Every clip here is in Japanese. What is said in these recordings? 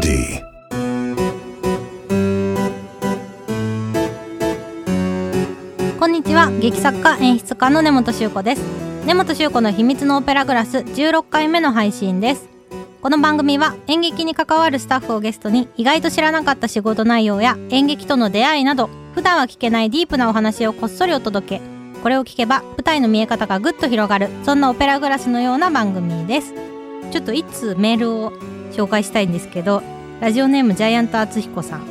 Melody. こんにちは劇作家演出家の根本修子です根本修子の秘密のオペラグラス16回目の配信ですこの番組は演劇に関わるスタッフをゲストに意外と知らなかった仕事内容や演劇との出会いなど普段は聞けないディープなお話をこっそりお届け。これを聞けば舞台の見え方がぐっと広がるそんなオペラグラスのような番組です。ちょっといつメールを紹介したいんですけどラジオネームジャイアント厚彦さん。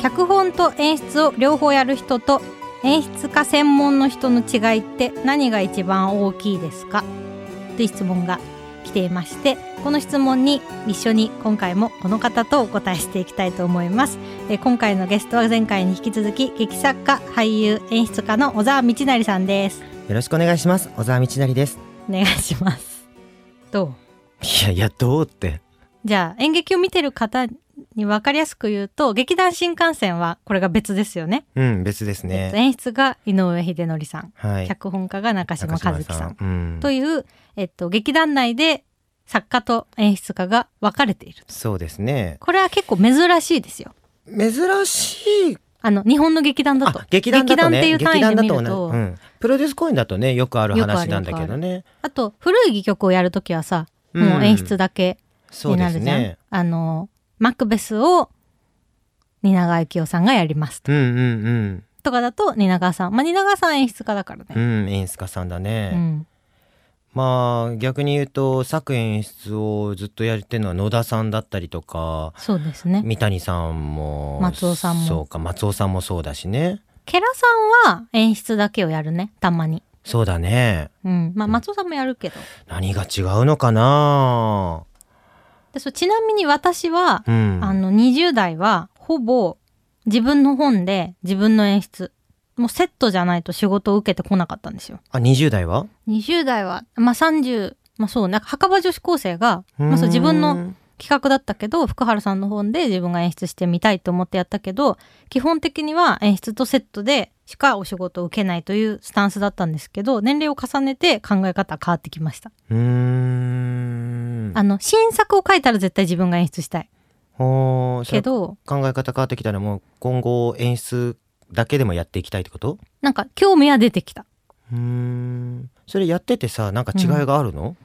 脚本と演出を両方やる人と演出家専門の人の違いって何が一番大きいですか？という質問が来ていましてこの質問に一緒に今回もこの方とお答えしていきたいと思います。えー今回のゲストは前回に引き続き劇作家俳優演出家の小沢道成さんです。よろしくお願いします。小沢道成です。お願いします。どう？いやいやどうってじゃあ演劇を見てる方に分かりやすく言うと劇団新幹線はこれが別ですよね、うん別ですえっとね演出が井上秀則さんはい。脚本家が中島和樹さんうん。という、えっと、劇団内で作家と演出家が分かれているそうですね。これは結構珍しいですよ。珍しい。あの日本の劇団だと。あ劇団ね。劇団っていう単位で見ると。うん、プロデュース公演だとねよくある話なんだけどね。あと古い戯曲をやるときはさ、もう演出だけになるじゃん、ですねあのマクベスを蜷川幸雄さんがやりますと。うんうんとかだと蜷川さん。まあ蜷川さん演出家だからうんうね、ん演出家さんだうね、ん。まあ逆に言うと作演出をずっとやってるのは野田さんだったりとかそうですね。三谷さんも松尾さんも。そうか松尾さんもそうだしね。ケラさんは演出だけをやるねたまに。そうだね。うん。まあ松尾さんもやるけど。何が違うのかなでそうちなみに私はうんあの20代はほぼ自分の本で自分の演出もうセットじゃないと仕事を受けてこなかったんですよ。あ20代は？20代は、まあ、30まあそうね墓場女子高生が、まあ、そう自分の企画だったけど福原さんの本で自分が演出してみたいと思ってやったけど基本的には演出とセットでしかお仕事を受けないというスタンスだったんですけど年齢を重ねて考え方変わってきました。うーんあの新作を書いたら絶対自分が演出したい。けど考え方変わってきたらもう今後演出だけでもやっていきたいってこと？なんか興味は出てきた。うーん。それやっててさなんか違いがあるの、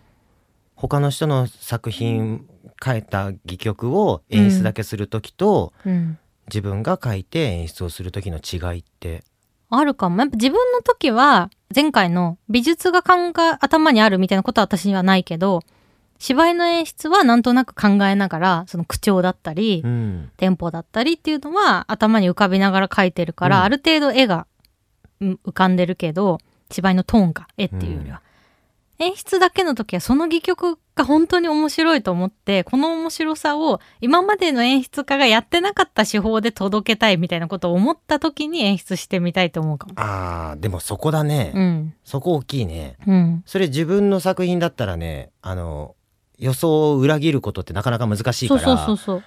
他の人の作品書いた戯曲を演出だけする時と、うん。自分が書いて演出をする時の違いって？あるかも。やっぱ自分の時は前回の美術が考え頭にあるみたいなことは私にはないけど芝居の演出はなんとなく考えながらその口調だったり、うん。テンポだったりっていうのは頭に浮かびながら描いてるから、うん。ある程度絵がうん浮かんでるけど芝居のトーンか絵っていうよりは、演出だけの時はその戯曲が本当に面白いと思ってこの面白さを今までの演出家がやってなかった手法で届けたいみたいなことを思った時に演出してみたいと思うかも。あーでもそこだね、うん。そこ大きいね。うん、それ自分の作品だったらねあの予想を裏切ることってなかなか難しいから。そうそうそう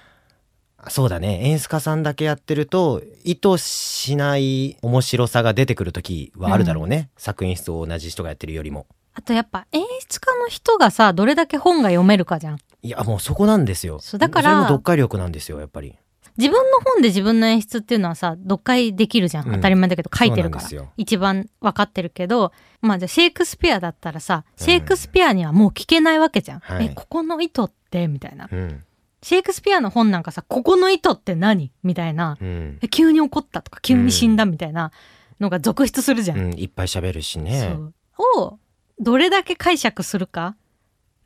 そう。だね。演出家さんだけやってると意図しない面白さが出てくる時はあるだろうね、作演出を同じ人がやってるよりも。あとやっぱ演出家の人がさどれだけ本が読めるかじゃん。いやもうそこなんですよ。だからそれも読解力なんですよやっぱり自分の本で自分の演出っていうのはさ読解できるじゃん、うん。当たり前だけど書いてるから。そうなんですよ。一番分かってるけどまあじゃあシェイクスピアだったらさシェイクスピアにはもう聞けないわけじゃん、はい。えここの意図って？みたいな。うん。シェイクスピアの本なんかさここの意図って何？みたいな。うん、え急に怒ったとか急に死んだみたいなのが続出するじゃん、うん、いっぱい喋るしね。そう。をどれだけ解釈するか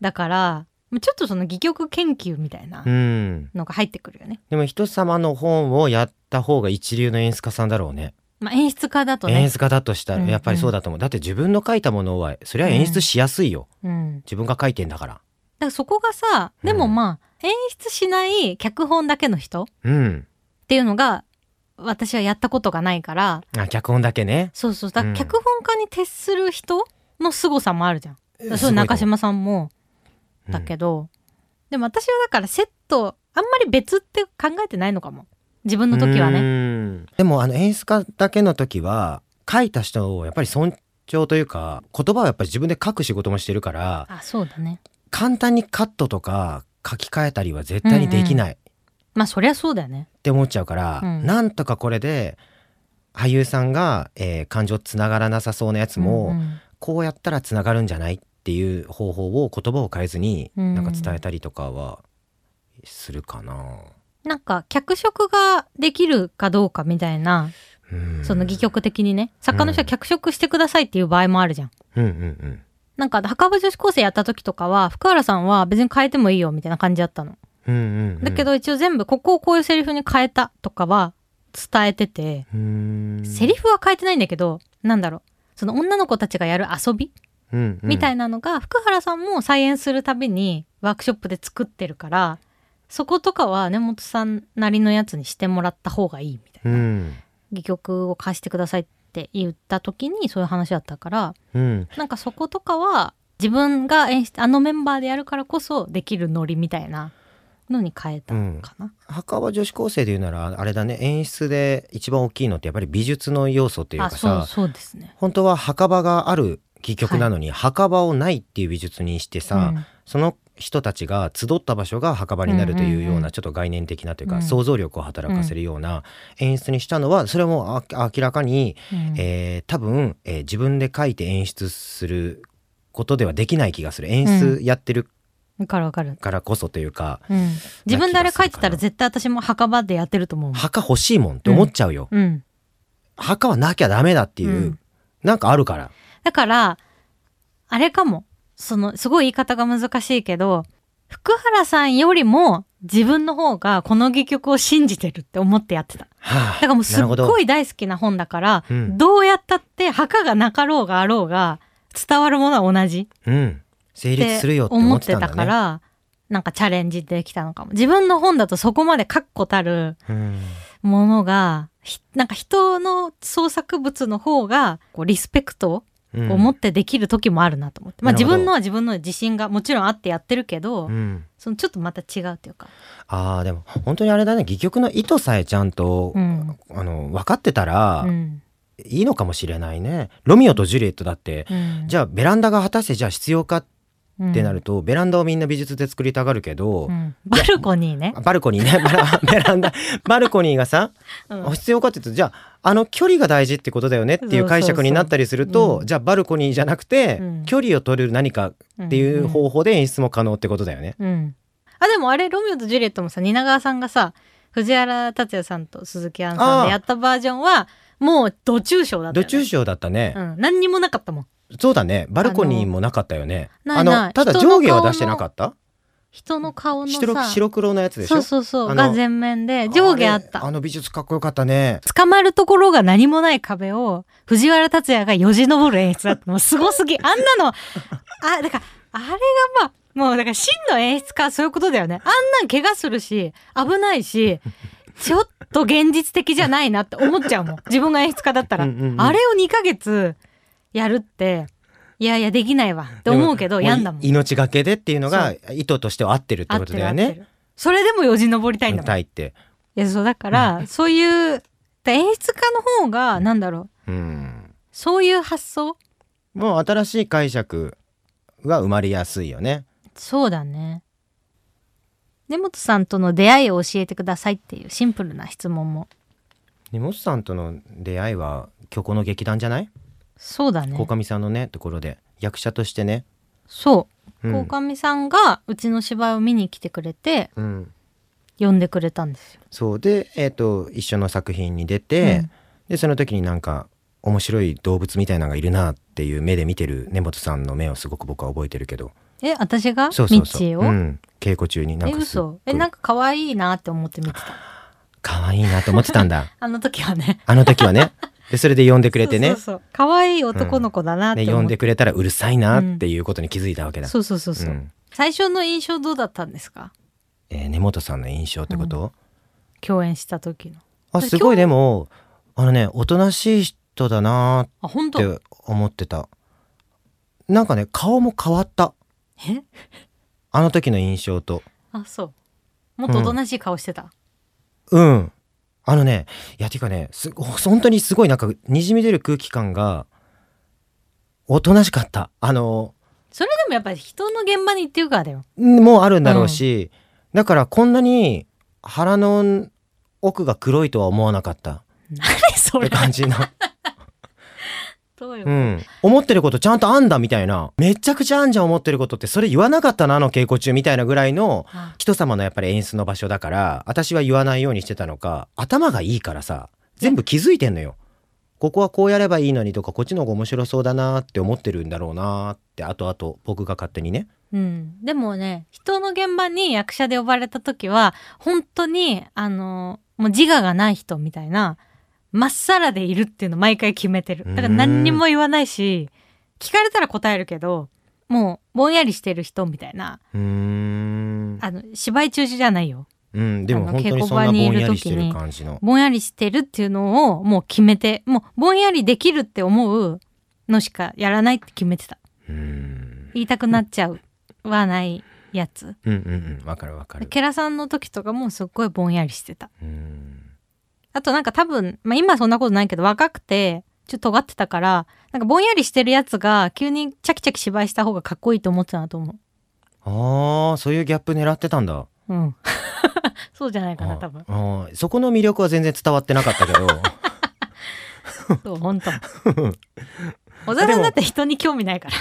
だからちょっとその戯曲研究みたいなうん。のが入ってくるよね、でも人様の本をやった方が一流の演出家さんだろうね。まあ、演出家だとね。演出家だとしたうんらやっぱりそうだと思う、だって自分の書いたものはそれは演出しやすいよ、うん、自分が書いてんだから。だからそこがさでもうんまあ演出しない脚本だけの人っうん。ていうのが私はやったことがないから。あ脚本だけね。そうそう。だからうん。脚本家に徹する人の凄さもあるじゃん、そう中島さんもだけど、でも私はだからセットあんまり別って考えてないのかも。自分の時はね。ねでもあの演出家だけの時は書いた人をやっぱり尊重というか言葉はやっぱり自分で書く仕事もしてるからあそうだね。簡単にカットとか書き換えたりは絶対にできない、まあそりゃそうだよね。って思っちゃうから、うん。なんとかこれで俳優さんが、えー感情つながらなさそうなやつも、うんうん。こうやったらつながるんじゃないっていう方法を言葉を変えずにうん。なんか伝えたりとかはするかな。なんか脚色ができるかどうかみたいなうん。その戯曲的にね。作家の人は脚色してくださいっていう場合もあるじゃん。うんうんうん。なんか墓場女子高生やった時とかは福原さんは別に変えてもいいよみたいな感じだったの。うんうんうん。だけど一応全部ここをこういうセリフに変えたとかは伝えてて、セリフは変えてないんだけどなんだろう。その女の子たちがやる遊びうんうんみたいなのが福原さんも再演するたびにワークショップで作ってるからそことかは根本さんなりのやつにしてもらった方がいいみたいな。うん戯曲を貸してくださいって言った時にそういう話だったからうんなんかそことかは自分が演出あのメンバーでやるからこそできるノリみたいなのに変えたかな。墓場女子高生で言うならあれだね演出で一番大きいのってやっぱり美術の要素っていうあかさそうそうですね。本当は墓場がある戯曲なのに、墓場をないっていう美術にしてさ、うん。その人たちが集った場所が墓場になるというよううんうんうなん。ちょっと概念的なというか、うん。想像力を働かせるような演出にしたのはそれもあ明らかに、うん。えー多分、えー自分で書いて演出することではできない気がする。演出やってるわかるわかる、からこそというか、うん、自分であれ書いてたらな絶対私も墓場でやってると思う墓欲しいもんって思っちゃうよ、うん、墓はなきゃダメだっていう、うん。なんかあるからだからあれかも。そのすごい言い方が難しいけど福原さんよりも自分の方がこの戯曲を信じてるって思ってやってた。はあだからもうすっごい大好きな本だから、うん。どうやったって墓がなかろうがあろうが伝わるものは同じ。うん。成立するよって思ってたね。たからなんかチャレンジできたのかも。自分の本だとそこまで確固たるうん。ものがひなんか人の創作物の方がこうリスペクトうん。を持ってできる時もあるなと思って、まあなるほど。自分のは自分の自信がもちろんあってやってるけど、うん。そのちょっとまた違うっていうか、あーでも本当にあれだね。戯曲の意図さえちゃんと、うん。あの分かってたらうん。いいのかもしれないね。ロミオとジュリエットだって、うん、じゃあベランダが果たしてじゃあ必要かっうんてなると、ベランダをみんな美術で作りたがるけど、うんバルコニーね、バルコニーね ベランダバルコニーがさ、うん必要かって言うとじゃああの距離が大事ってことだよねっていう解釈になったりするとじゃあバルコニーじゃなくて、うん距離を取れる何かっていう方法で演出も可能ってことだよね。うん。あ、でもあれ、ロミオとジュリエットもさ、蜷川さんがさ、藤原竜也さんと鈴木杏さんでやったバージョンは、もう、ど中傷だったよ、ね。ど中傷だったね。うん。何にもなかったもん。そうだね。バルコニーもなかったよね。あのただ上下は出してなかった？人の顔の白黒のやつでしょ？そうそうそう、が全面で、上下あった。あの美術かっこよかったね。捕まるところが何もない壁を、藤原竜也がよじ登る演出だったの。すごすぎ。あんなの、あ、だから、あれがまあ、もうだから真の演出家はそういうことだよね。あんなん怪我するし、危ないし、ちょっと現実的じゃないなって思っちゃうもん。自分が演出家だったら。うんうんうんあれを2ヶ月やるって、いやいやできないわって思うけど、でやんだもん。い命がけでっていうのがそ意図としては合ってるってことだよね。それでもよじ登りたいんだもん。たいって。いや、そうだから、そういう、演出家の方が、なんだろう、うん。そういう発想？もう新しい解釈が生まれやすいよね。そうだね。根本さんとの出会いを教えてくださいっていうシンプルな質問も。根本さんとの出会いは虚構の劇団じゃない？そうだね。鴻上さんのねところで役者としてね。そう。うん鴻上さんがうちの芝居を見に来てくれて、うん。呼んでくれたんですよ。そうでえっ、と一緒の作品に出て、うんでその時になんか面白い動物みたいなのがいるなっていう目で見てる根本さんの目をすごく僕は覚えてるけどえ、私が？そうそうそう、ミッチーを、うん、稽古中になんえ、かすっごい嘘え、なんか可愛いなって思って見てた。可愛いなと思ってたんだ あの時はね。あの時はねでそれで呼んでくれてね。可愛い男の子だなって思って。で呼んでくれたらうるさいなっていうことに気づいたわけだ、そうそうそうそう、うん。最初の印象どうだったんですか？えー根本さんの印象ってこと、共演した時の。あすごいでもあのねおとなしい人だなって思ってた。なんかね顔も変わった。え？あの時の印象と。あ、そう。もっとおとなしい顔してた？うんあのねいやていうかねす本当にすごいなんかにじみ出る空気感がおとなしかった。あのそれでもやっぱり人の現場に行ってるからだよ。もうあるんだろうし、だからこんなに腹の奥が黒いとは思わなかった。何そってれ感じのどういうん。思ってることちゃんとあんだみたいな。めちゃくちゃあんじゃん思ってることってそれ言わなかったなあの稽古中みたいなぐらいのあ。人様のやっぱり演出の場所だから私は言わないようにしてたのか頭がいいからさ全部気づいてんのよ。ここはこうやればいいのにとかこっちの方が面白そうだなって思ってるんだろうなってあとあと僕が勝手にね。うん、でもね人の現場に役者で呼ばれた時は本当にあのもう自我がない人みたいなまっさらでいるっていうの毎回決めてるだから何にも言わないし聞かれたら答えるけどもうぼんやりしてる人みたいな。あの芝居中じゃないようんでも本当にそんなぼ稽古場にいるんやりしてる時に感じの。ぼんやりしてるっていうのをもう決めてもうぼんやりできるって思うのしかやらないって決めてた。言いたくなっちゃうはないやつうんうんうんわかるわかる。ケラさんの時とかもすっごいぼんやりしてたうーん。あとなんか多分、まあ、今そんなことないけど若くてちょっと尖ってたからなんかぼんやりしてるやつが急にチャキチャキ芝居した方がかっこいいと思ってたなと思ああそういうギャップ狙ってたんだ。ううん。そうじゃないかな多分。あーそこの魅力は全然伝わってなかったけど。そう本当 小沢さんだって人に興味ないから。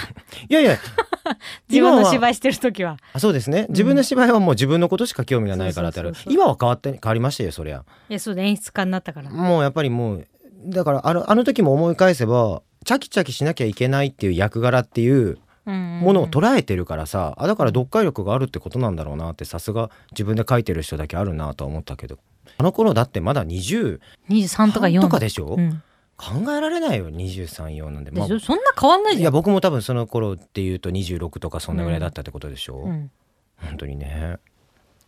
いやいや。自分の芝居してる時は。あそうですね。自分の芝居はもう自分のことしか興味がないからってある。今は変わって変わりましたよそりゃ。いやそうで演出家になったから。もうやっぱりもうだからあのあの時も思い返せばチャキチャキしなきゃいけないっていう役柄っていうもものを捉えてるからさ、あだから読解力があるってことなんだろうなってさすが自分で書いてる人だけあるなとは思ったけど。あの頃だってまだ20 23とか4とかでしょ、うん、考えられないよ234なんで、まあそんな変わんないじゃん。いや僕も多分その頃っていうと26とかそんなぐらいだったってことでしょ、うん、本当にね。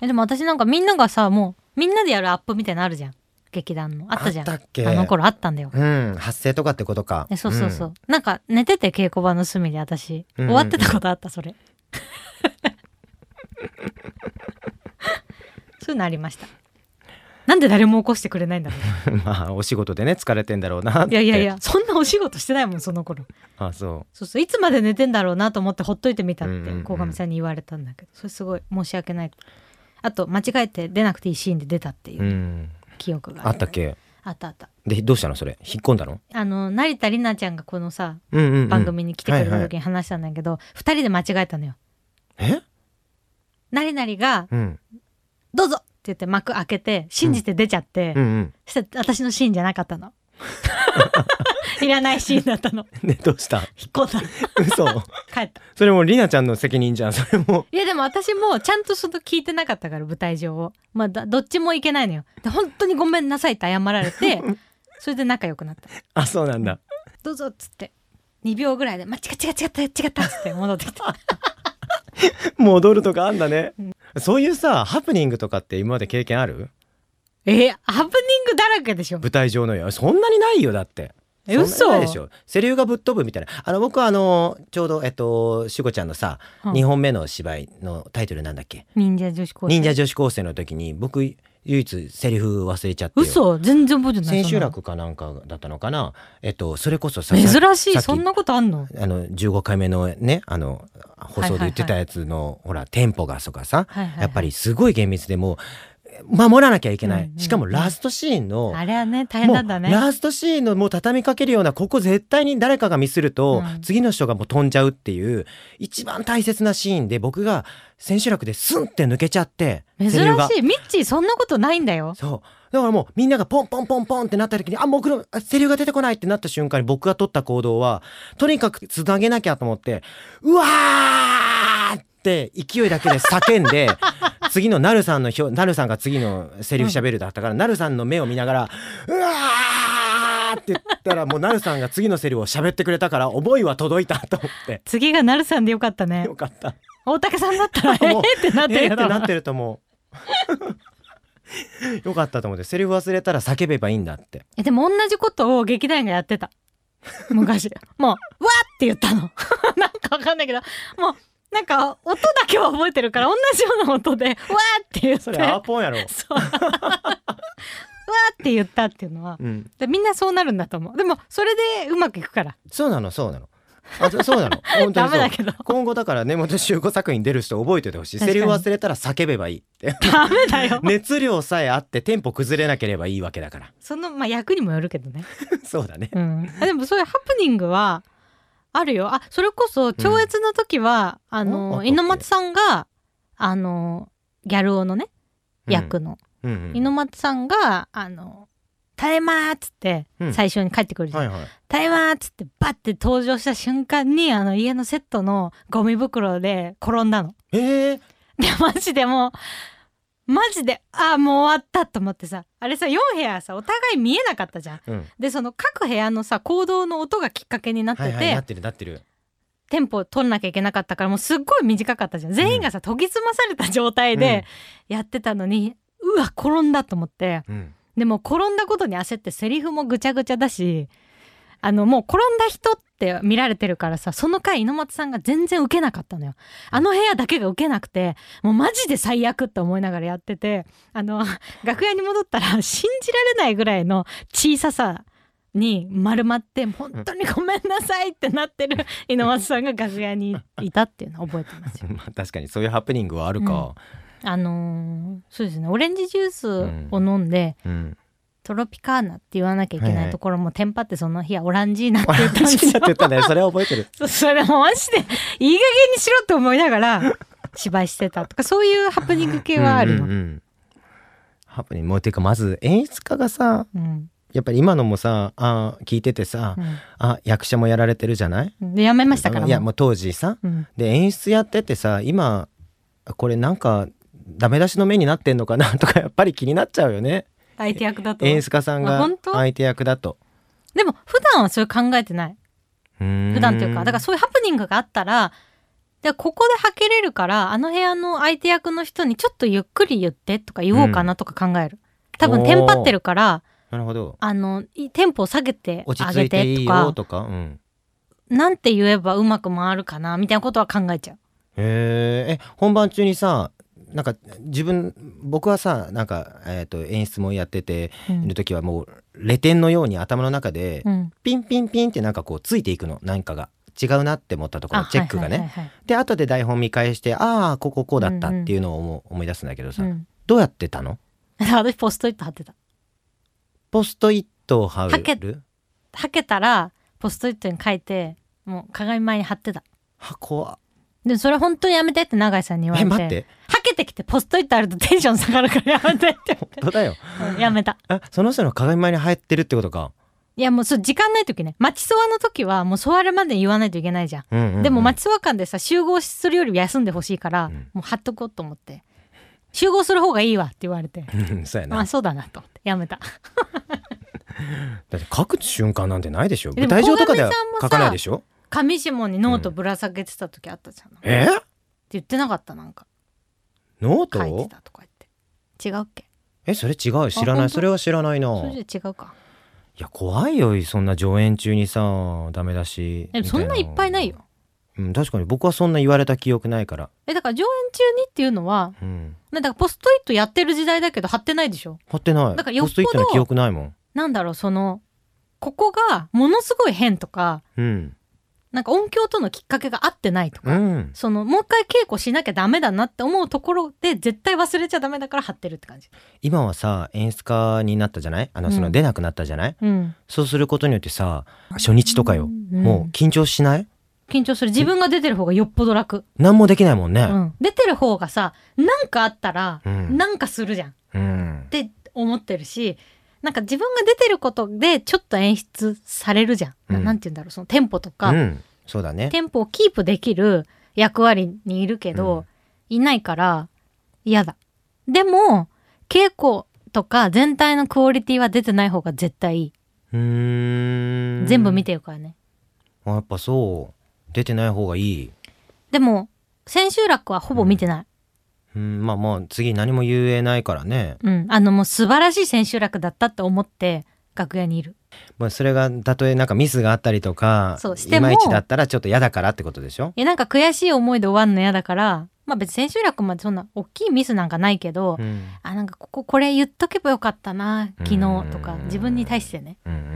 えでも私なんかみんながさもうみんなでやるアップみたいなのあるじゃん。劇団の。あったじゃん。あったっけ？あの頃あったんだよ。うん。発声とかってことか。えそうそうそう、なんか寝てて稽古場の隅で私、うん。終わってたことあったそれ。そういうのありましたなんで誰も起こしてくれないんだろうん まあお仕事でね疲れてんだろうなって。ういやいやいやそんなお仕事してないもんその頃。あそそうそういつまで寝てんだろうなと思ってほっといてみたって鴻上さんに言われたんだけどそれすごい申し訳ない。あと間違えて出なくていいシーンで出たっていう記憶があったっけ？あったあった。でどうしたのそれ？引っ込んだの、あの成田里奈ちゃんがこのさうんうんうん。番組に来てくれたはいはい時に話したんだけど、二人で間違えたのよ。え？なりなりがうん「どうぞ!」言って幕開けて信じて出ちゃって、うん。うんそしたら私のシーンじゃなかったの。いらないシーンだったの。ねどうした？引っ込んだ。嘘。帰った。それもうりなちゃんの責任じゃんそれも。いやでも私もちゃんとその聞いてなかったから舞台上を。まあだどっちもいけないのよ。で本当にごめんなさいって謝られてそれで仲良くなった。あそうなんだ。どうぞっつって。2秒ぐらいで「まあ、違う違う違った違った」っつって戻ってきた 戻るとかあんだね、そういうさハプニングとかって今まで経験ある？えーハプニングだらけでしょ。舞台上のよ。そんなにないよだって。え嘘。でしょ。セリフがぶっ飛ぶみたいな。あの僕はあのちょうどえっとしゅこちゃんのさ、うん。2本目の芝居のタイトルなんだっけ？忍者女子高生。忍者女子高生の時に僕唯一セリフ忘れちゃってよ。嘘。全然覚えてない。千秋楽かなんかだったのかな。えっとそれこそさ珍しい。そんなことあんの？あの15回目のねあの放送で言ってたやつの、ほらテンポがとかさ、はい。やっぱりすごい厳密でもう守らなきゃいけない、しかもラストシーンの、あれはね大変なんだね。ラストシーンのもう畳みかけるようなここ絶対に誰かがミスると、うん。次の人がもう飛んじゃうっていう一番大切なシーンで僕が千秋楽でスンって抜けちゃって珍しい。ミッチーそんなことないんだよ。そう。だからもうみんながポンポンポンポンってなった時にあ僕のあセリフが出てこないってなった瞬間に僕が取った行動はとにかくつなげなきゃと思ってうわーって勢いだけで叫んで 次のなるさんの表なるさんが次のセリフ喋るだったから、なるさんの目を見ながらうわーって言ったらもうなるさんが次のセリフを喋ってくれたから思いは届いたと思って。次がなるさんでよかったね。よかった。大竹さんだったらえってなってえーってなってると思う。よかったと思ってセリフ忘れたら叫べばいいんだって。えでも同じことを劇団員がやってた。昔。もう「わっ!」って言ったの。なんかわかんないけど。もうなんか音だけは覚えてるから同じような音で「わっ!」って言って。それアーポンやろ、そう。わーって言ったっていうのはうん、でみんなそうなるんだと思う。でもそれでうまくいくから。そうなのそうなの。あそそうなの。本当にそう。ダメだけど。今後だから根本周子作品出る人覚えておいてほしい。セリフ忘れたら叫べばいいって。ダメだよ。熱量さえあってテンポ崩れなければいいわけだから。そのまあ役にもよるけどね。そうだね。うん、あでもそういうハプニングはあるよ。あそれこそ超越の時は、あああの猪松さんがあのギャル男のね役の、うんうん猪松さんがあの「ただいま」っつってうん。最初に帰ってくるじゃん。はいはい「ただいま」っつってバッて登場した瞬間にあの家のセットのゴミ袋で転んだの。えー、でマジでもうマジであーもう終わったと思ってさあれさ4部屋さお互い見えなかったじゃん。うん。でその各部屋のさ行動の音がきっかけになってて、はいはいなってるなってる。テンポを取らなきゃいけなかったからもうすっごい短かったじゃん。全員がさ、研ぎ澄まされた状態でやってたのに、うわ転んだと思って。うん。でも転んだことに焦ってセリフもぐちゃぐちゃだしあのもう転んだ人って見られてるからさその回猪松さんが全然受けなかったのよ。あの部屋だけが受けなくてもうマジで最悪って思いながらやっててあの 楽屋に戻ったら信じられないぐらいの小ささに丸まって本当にごめんなさいってなってる猪松さんが楽屋にいたっていうのを覚えてますよ。まあ確かにそういうハプニングはあるか。あのーそうですね。オレンジジュースを飲んで、うん、トロピカーナって言わなきゃいけないところもテンパってその日はオランジーナって言ったんですよ。ってたねそれは覚えてるそうそれもマジでいい加減にしろって思いながら 芝居してたとかそういうハプニング系はあるよ。うんうんうんハプニングもうていうかまず演出家がさうん。やっぱり今のもさあ聞いててさ、あ役者もやられてるじゃない？やめましたからもいやもう当時さうん。で演出やっててさ今これなんかダメ出しの目になってんのかなとかやっぱり気になっちゃうよね相手役だと。演出家さんがあ本当？相手役だと。でも普段はそれ考えてない。普普段っていうかだからそういうハプニングがあったらでここで吐けれるからあの部屋の相手役の人にちょっとゆっくり言ってとか言おうかなとか考える、多分テンパってるからなるほど。あのいテンポを下げてあげいてとかよとか？うん。なんて言えばうまく回るかなみたいなことは考えちゃう。へー。え本番中にさなんか自分僕はさなんか、えー、と演出もやっててうん。いる時はもうレ点のように頭の中でうん。ピンピンピンってなんかこうついていくの何かが。違うなって思ったところあチェックがね、で後で台本見返してああこここうだったっていうのを思い出すんだけどさ、うん。どうやってたの？私ポストイット貼ってた。ポストイットを貼はけるはけたらポストイットに書いてもう鏡前に貼ってた。箱はでそれ本当にやめてって永井さんに言われて。え待って。はけてきてポストイットあるとテンション下がるからやめてって。本当だよ。やめた。あその人の鏡前に入ってるってことか、いやもうそう時間ない時ね。待ちそわの時はもう座るまで言わないといけないじゃん、うんうんうん。でも待ちそわ間でさ集合するより休んでほしいから、うん。もう貼っとこうと思って。集合する方がいいわって言われて。うんそうやな。まあそうだなと思ってやめた。だって書く瞬間なんてないでしょ。でも舞台上とかでは小上さんもさ書かないでしょ？上下にノートぶら下げてた時あったじゃん、ってえ言ってなかったなんか。ノート？書いてたとか言って。違うっけ？えそれ違う。知らない。それは知らないな。それじゃ違うか。いや怖いよ。そんな上演中にさダメだし。でもそんないっぱいないよ。うん確かに。僕はそんな言われた記憶ないから。えだから上演中にっていうのはうん。だからポストイットやってる時代だけど貼ってないでしょ？貼ってない。だからポストイットの記憶ないもん。なんだろうそのここがものすごい変とかうんなんか音響とのきっかけが合ってないとか、うん。そのもう一回稽古しなきゃダメだなって思うところで絶対忘れちゃダメだから貼ってるって感じ。今はさ演出家になったじゃない？あのうん。その出なくなったじゃない、うん。そうすることによってさ初日とかよ、うん。もう緊張しない？緊張する。自分が出てる方がよっぽど楽、何もできないもんね。うん、出てる方がさなんかあったらうん。なんかするじゃん。っうん。て思ってるしなんか自分が出てることでちょっと演出されるじゃん、なうん。なんて言うんだろう。そのテンポとか、うん。そうだね。テンポをキープできる役割にいるけど、いないから嫌だ。でも稽古とか全体のクオリティは出てない方が絶対いい。うーん。全部見てるからね。あやっぱそう。出てない方がいい。でも千秋楽はほぼ見てない。うんまあまあ次何も言えないからね、うん、あのもう素晴らしい千秋楽だったって思って楽屋にいる。まあ、それがたとえなんかミスがあったりとかそうしてもいまいちだったらちょっと嫌だからってことでしょ、いやなんか悔しい思いで終わるの嫌だから、まあ別に千秋楽までそんな大きいミスなんかないけど、うん、あなんかこここれ言っとけばよかったな昨日とかうん自分に対してね。うんうんうん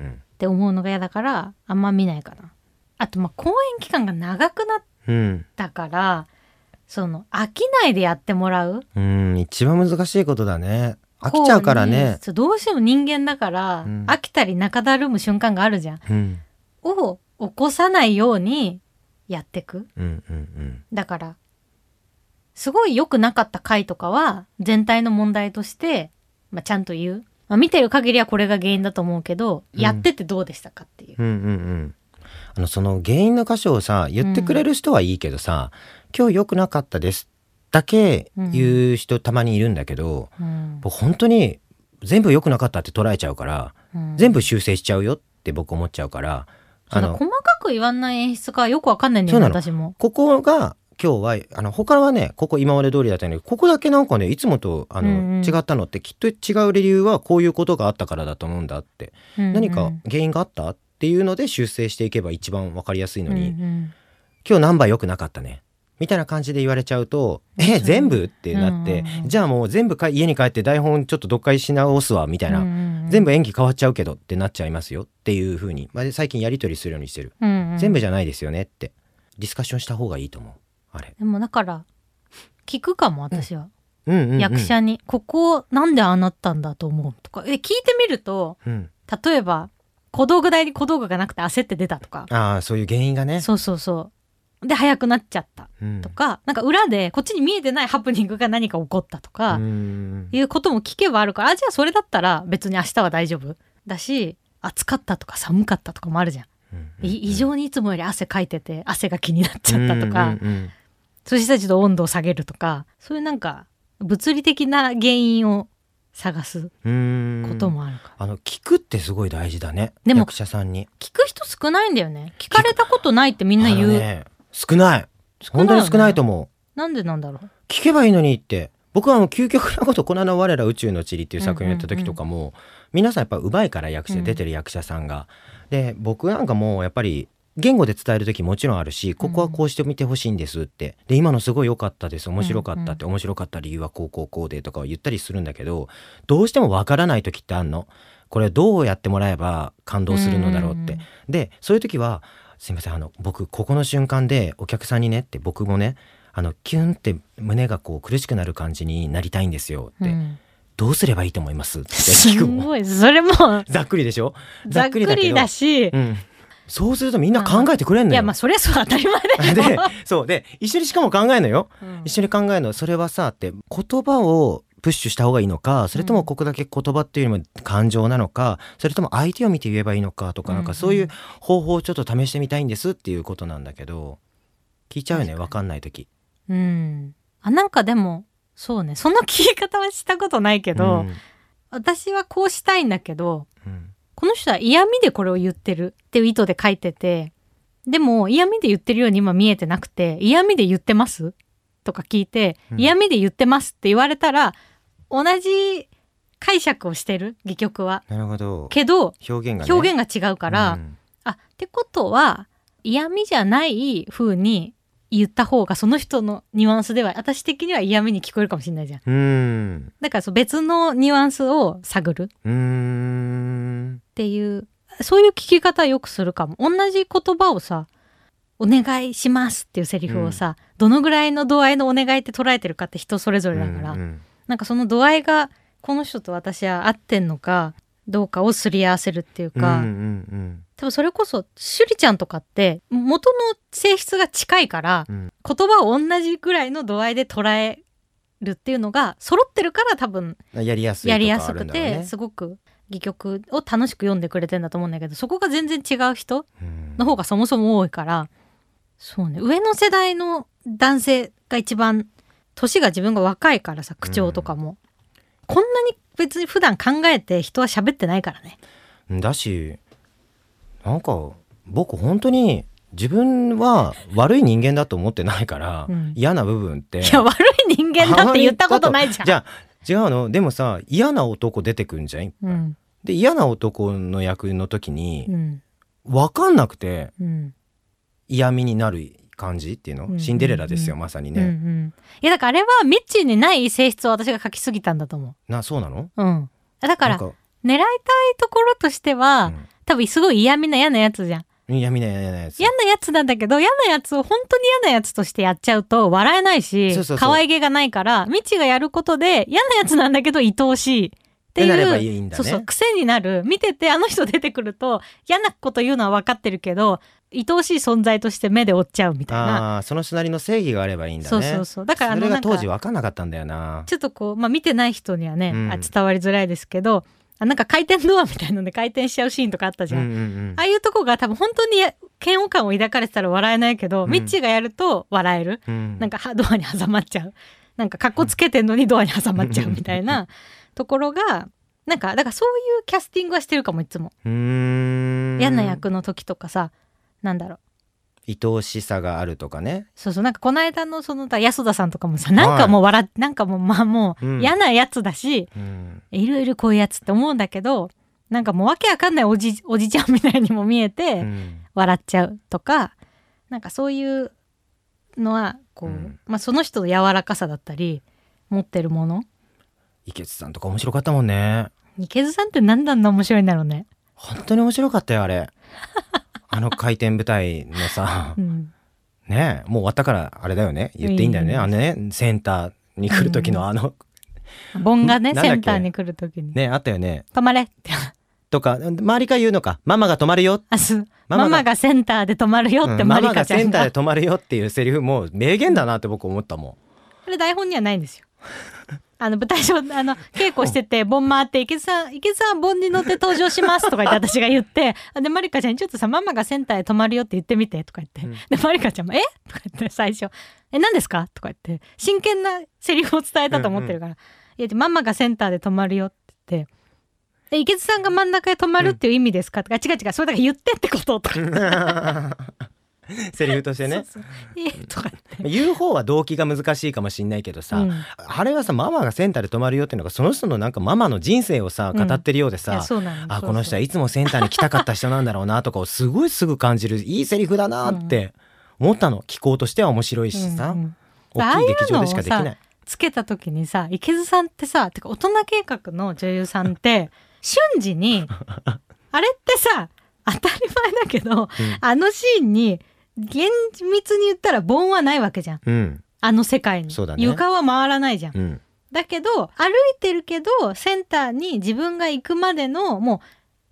うんうんって思うのが嫌だからあんま見ないかな。あとまあ公演期間が長くなっうんたからその飽きないでやってもらう？うん一番難しいことだね。飽きちゃうからね。どうしても人間だから、うん。飽きたり中だるむ瞬間があるじゃん。うん。を起こさないようにやってく。うんうんだからすごい良くなかった回とかは全体の問題として、まあ、ちゃんと言う、まあ、見てる限りはこれが原因だと思うけど、うん。やっててどうでしたかっていう。うんうんうんうん。あのその原因の箇所をさ言ってくれる人はいいけどさ、今日良くなかったですだけ言う人たまにいるんだけど、うん。僕本当に全部良くなかったって捉えちゃうから、うん。全部修正しちゃうよって僕思っちゃうからその細かく言わない演出がよくわかんないんだよね私も。ここが今日はあの他はねここ今まで通りだったのにここだけなんかねいつもとあの、うんうん。違ったのってきっと違う理由はこういうことがあったからだと思うんだって、うんうん。何か原因があったっていうので修正していけば一番わかりやすいのに、うんうん。今日ナンバー良くなかったねみたいな感じで言われちゃうと「え全部?」ってなって、うんうんうん。じゃあもう全部か家に帰って台本ちょっと読解し直すわみたいな、うんうんうん。全部演技変わっちゃうけどってなっちゃいますよっていう風に、まあ、最近やり取りするようにしてる、うんうん。全部じゃないですよねって。ディスカッションした方がいいと思うあれ、でもだから聞くかも私は、うんうんうん、役者に「ここなんでああなったんだと思う」とか。え聞いてみるとうん、例えば小道具台に小道具がなくて焦って出たとか。ああそういう原因がね。そうそうそうで早くなっちゃった。うん。とか、なんか裏でこっちに見えてないハプニングが何か起こったとか、うん。いうことも聞けばあるからあじゃあそれだったら別に明日は大丈夫。だし暑かったとか寒かったとかもあるじゃん、異常にいつもより汗かいてて汗が気になっちゃったとか、うんうんそしたらちょっと温度を下げるとかそういうなんか物理的な原因を探すうん。うんこともあるから、あの聞くってすごい大事だね。でも役者さんに。聞く人少ないんだよね。聞かれたことないってみんな言う、少ない。本当に少ないと思う。なんでなんだろう？聞けばいいのにって。僕はあの究極なことこの間我ら宇宙の塵っていう作品をやった時とかも、皆さんやっぱ上手いから役者、うん。出てる役者さんが。で僕なんかもうやっぱり言語で伝える時もちろんあるしここはこうしてみてほしいんですって。で今のすごい良かったです。面白かったって、面白かった理由はこうこうこうでとかは言ったりするんだけどどうしてもわからない時ってあんの？これどうやってもらえば感動するのだろうって。でそういう時は「すいませんあの僕ここの瞬間でお客さんにね」って僕もねあのキュンって胸がこう苦しくなる感じになりたいんですよって、うん。どうすればいいと思います？ってす聞くもん。ごいそれもざっくりでしょ？ざっくりだし。うん、そうするとみんな考えてくれんのよ。いやまあそりゃそう当たり前だ でよ、そう。で一緒にしかも考えるのよ、うん。一緒に考えるの。それはさって言葉をプッシュした方がいいのかそれともここだけ言葉っていうよりも感情なのかそれとも相手を見て言えばいいのかとかなんかそういう方法をちょっと試してみたいんですっていうことなんだけど聞いちゃうよね確かに。わかんない時。うん。あなんかでもそうね。その聞き方はしたことないけど、うん。私はこうしたいんだけどうん。この人は嫌味でこれを言ってるっていう意図で書いててでも嫌味で言ってるように今見えてなくて嫌味で言ってます？とか聞いて、うん。嫌味で言ってますって言われたら同じ解釈をしてる？戯曲は。なるほど。けど表現がね。表現が違うから、うん。あってことは嫌味じゃない風に言った方がその人のニュアンスでは私的には嫌味に聞こえるかもしれないじゃん。うん。だからそう別のニュアンスを探る。うーん。っていうそういう聞き方よくするかも。同じ言葉をさ「お願いします」っていうセリフをさ、どのぐらいの度合いのお願いって捉えてるかって人それぞれだから、うんうんなんかその度合いがこの人と私は合ってんのかどうかをすり合わせるっていうか、うんうん多分それこそ趣里ちゃんとかって元の性質が近いから、うん。言葉を同じぐらいの度合いで捉えるっていうのが揃ってるから多分うんやりやすいやりやとかあすくて、すごく戯曲を楽しく読んでくれてんだと思うんだけどそこが全然違う人うん。の方がそもそも多いから。そうね。上の世代の男性が一番年が自分が若いからさ口調とかも、こんなに別に普段考えて人は喋ってないからね。だしなんか僕本当に自分は悪い人間だと思ってないから、うん。嫌な部分って。いや悪い人間だって言ったことないじゃん。じゃあ違うの？でもさ嫌な男出てくんじゃんうん。で嫌な男の役の時にうん。分かんなくてうん。嫌味になる感じっていうの、うんシンデレラですよまさにうんうね、ん、いやだからあれはミッチーにない性質を私が書きすぎたんだと思なそうなの？う。うん、だから狙いたいところとしては、うん。多分すごい嫌味な嫌なやつじゃん。いや見ない嫌なやつ。嫌なやつなんだけど嫌なやつを本当に嫌なやつとしてやっちゃうと笑えないし可愛げがないから未知がやることで嫌なやつなんだけど愛おしいっていうね。そうそう癖になる。見ててあの人出てくると嫌なこと言うのは分かってるけど愛おしい存在として目で追っちゃうみたいな。その人なりの正義があればいいんだね。そうそうそう。だからあそれが当時分かんなかったんだよな。ちょっとこう、まあ、見てない人にはね、うん。あ伝わりづらいですけどあなんか回転ドアみたいので回転しちゃうシーンとかあったじゃん。うんうんうん。ああいうとこが多分本当にや嫌悪感を抱かれてたら笑えないけど、うん。ミッチーがやると笑える。うん。なんかはドアに挟まっちゃう。なんか格好つけてんのにドアに挟まっちゃうみたいなところが、なんか、だからそういうキャスティングはしてるかもいつも。嫌な役の時とかさ、なんだろう。愛おしさがあるとかね。そうそう、なんかこの間のその、だ安田さんとかもさ、なんかもう笑っ、なんかもうまあもううん。嫌なやつだし、うん。いるいるこういうやつって思うんだけど、なんかもうわけわかんないおじ、おじちゃんみたいにも見えて、うん。笑っちゃうとかなんかそういうのはこう、うん。まあ、その人の柔らかさだったり持ってるもの。池津さんとか面白かったもんね。池津さんって何であんな面白いんだろうね。本当に面白かったよあれ。あの回転舞台のさ。うん、ねえもう終わったからあれだよね。言っていいんだよね。いいあのねセンターに来る時のあの。盆がねセンターに来る時に。ねあったよね「止まれ」って。とか周りから言うのか。ママが止まるよ。明日ママがセンターで止まるよってうんマママリカちゃんが,、がセンターで止まるよっていうセリフもう名言だなって僕思ったもん。これ台本にはないんですよ。あの舞台上あの稽古してて盆回って池津さん池津さん盆に乗って登場しますとか言って私が言って でマリカちゃんにちょっとさママがセンターへ止まるよって言ってみてとか言って、うん。でマリカちゃんも「え？とか言って最初「え？何ですか?」とか言って。真剣なセリフを伝えたと思ってるから「いやママがセンターで止まるよ」って言って。で池津さんが真ん中へ止まるっていう意味ですか、とか違う違うそれだから言ってってこととか。セリフとしてね。そうそう。えとか言う方は動機が難しいかもしんないけどさ、うん。あれはさママがセンターで止まるよっていうのがその人のなんかママの人生をさうん。語ってるようでさ、そうなのあこの人はいつもセンターに来たかった人なんだろうなとかをすごいすぐ感じるいいセリフだなって思ったの聞こうとしては面白いしさ、う。んうん大きい劇場でしかできない。つけた時にさ池津さんってさてか大人計画の女優さんって 瞬時にあれってさ当たり前だけど、あのシーンに厳密に言ったら盆はないわけじゃん。うん。あの世界に、そうだね。床は回らないじゃん。うん。だけど歩いてるけどセンターに自分が行くまでのも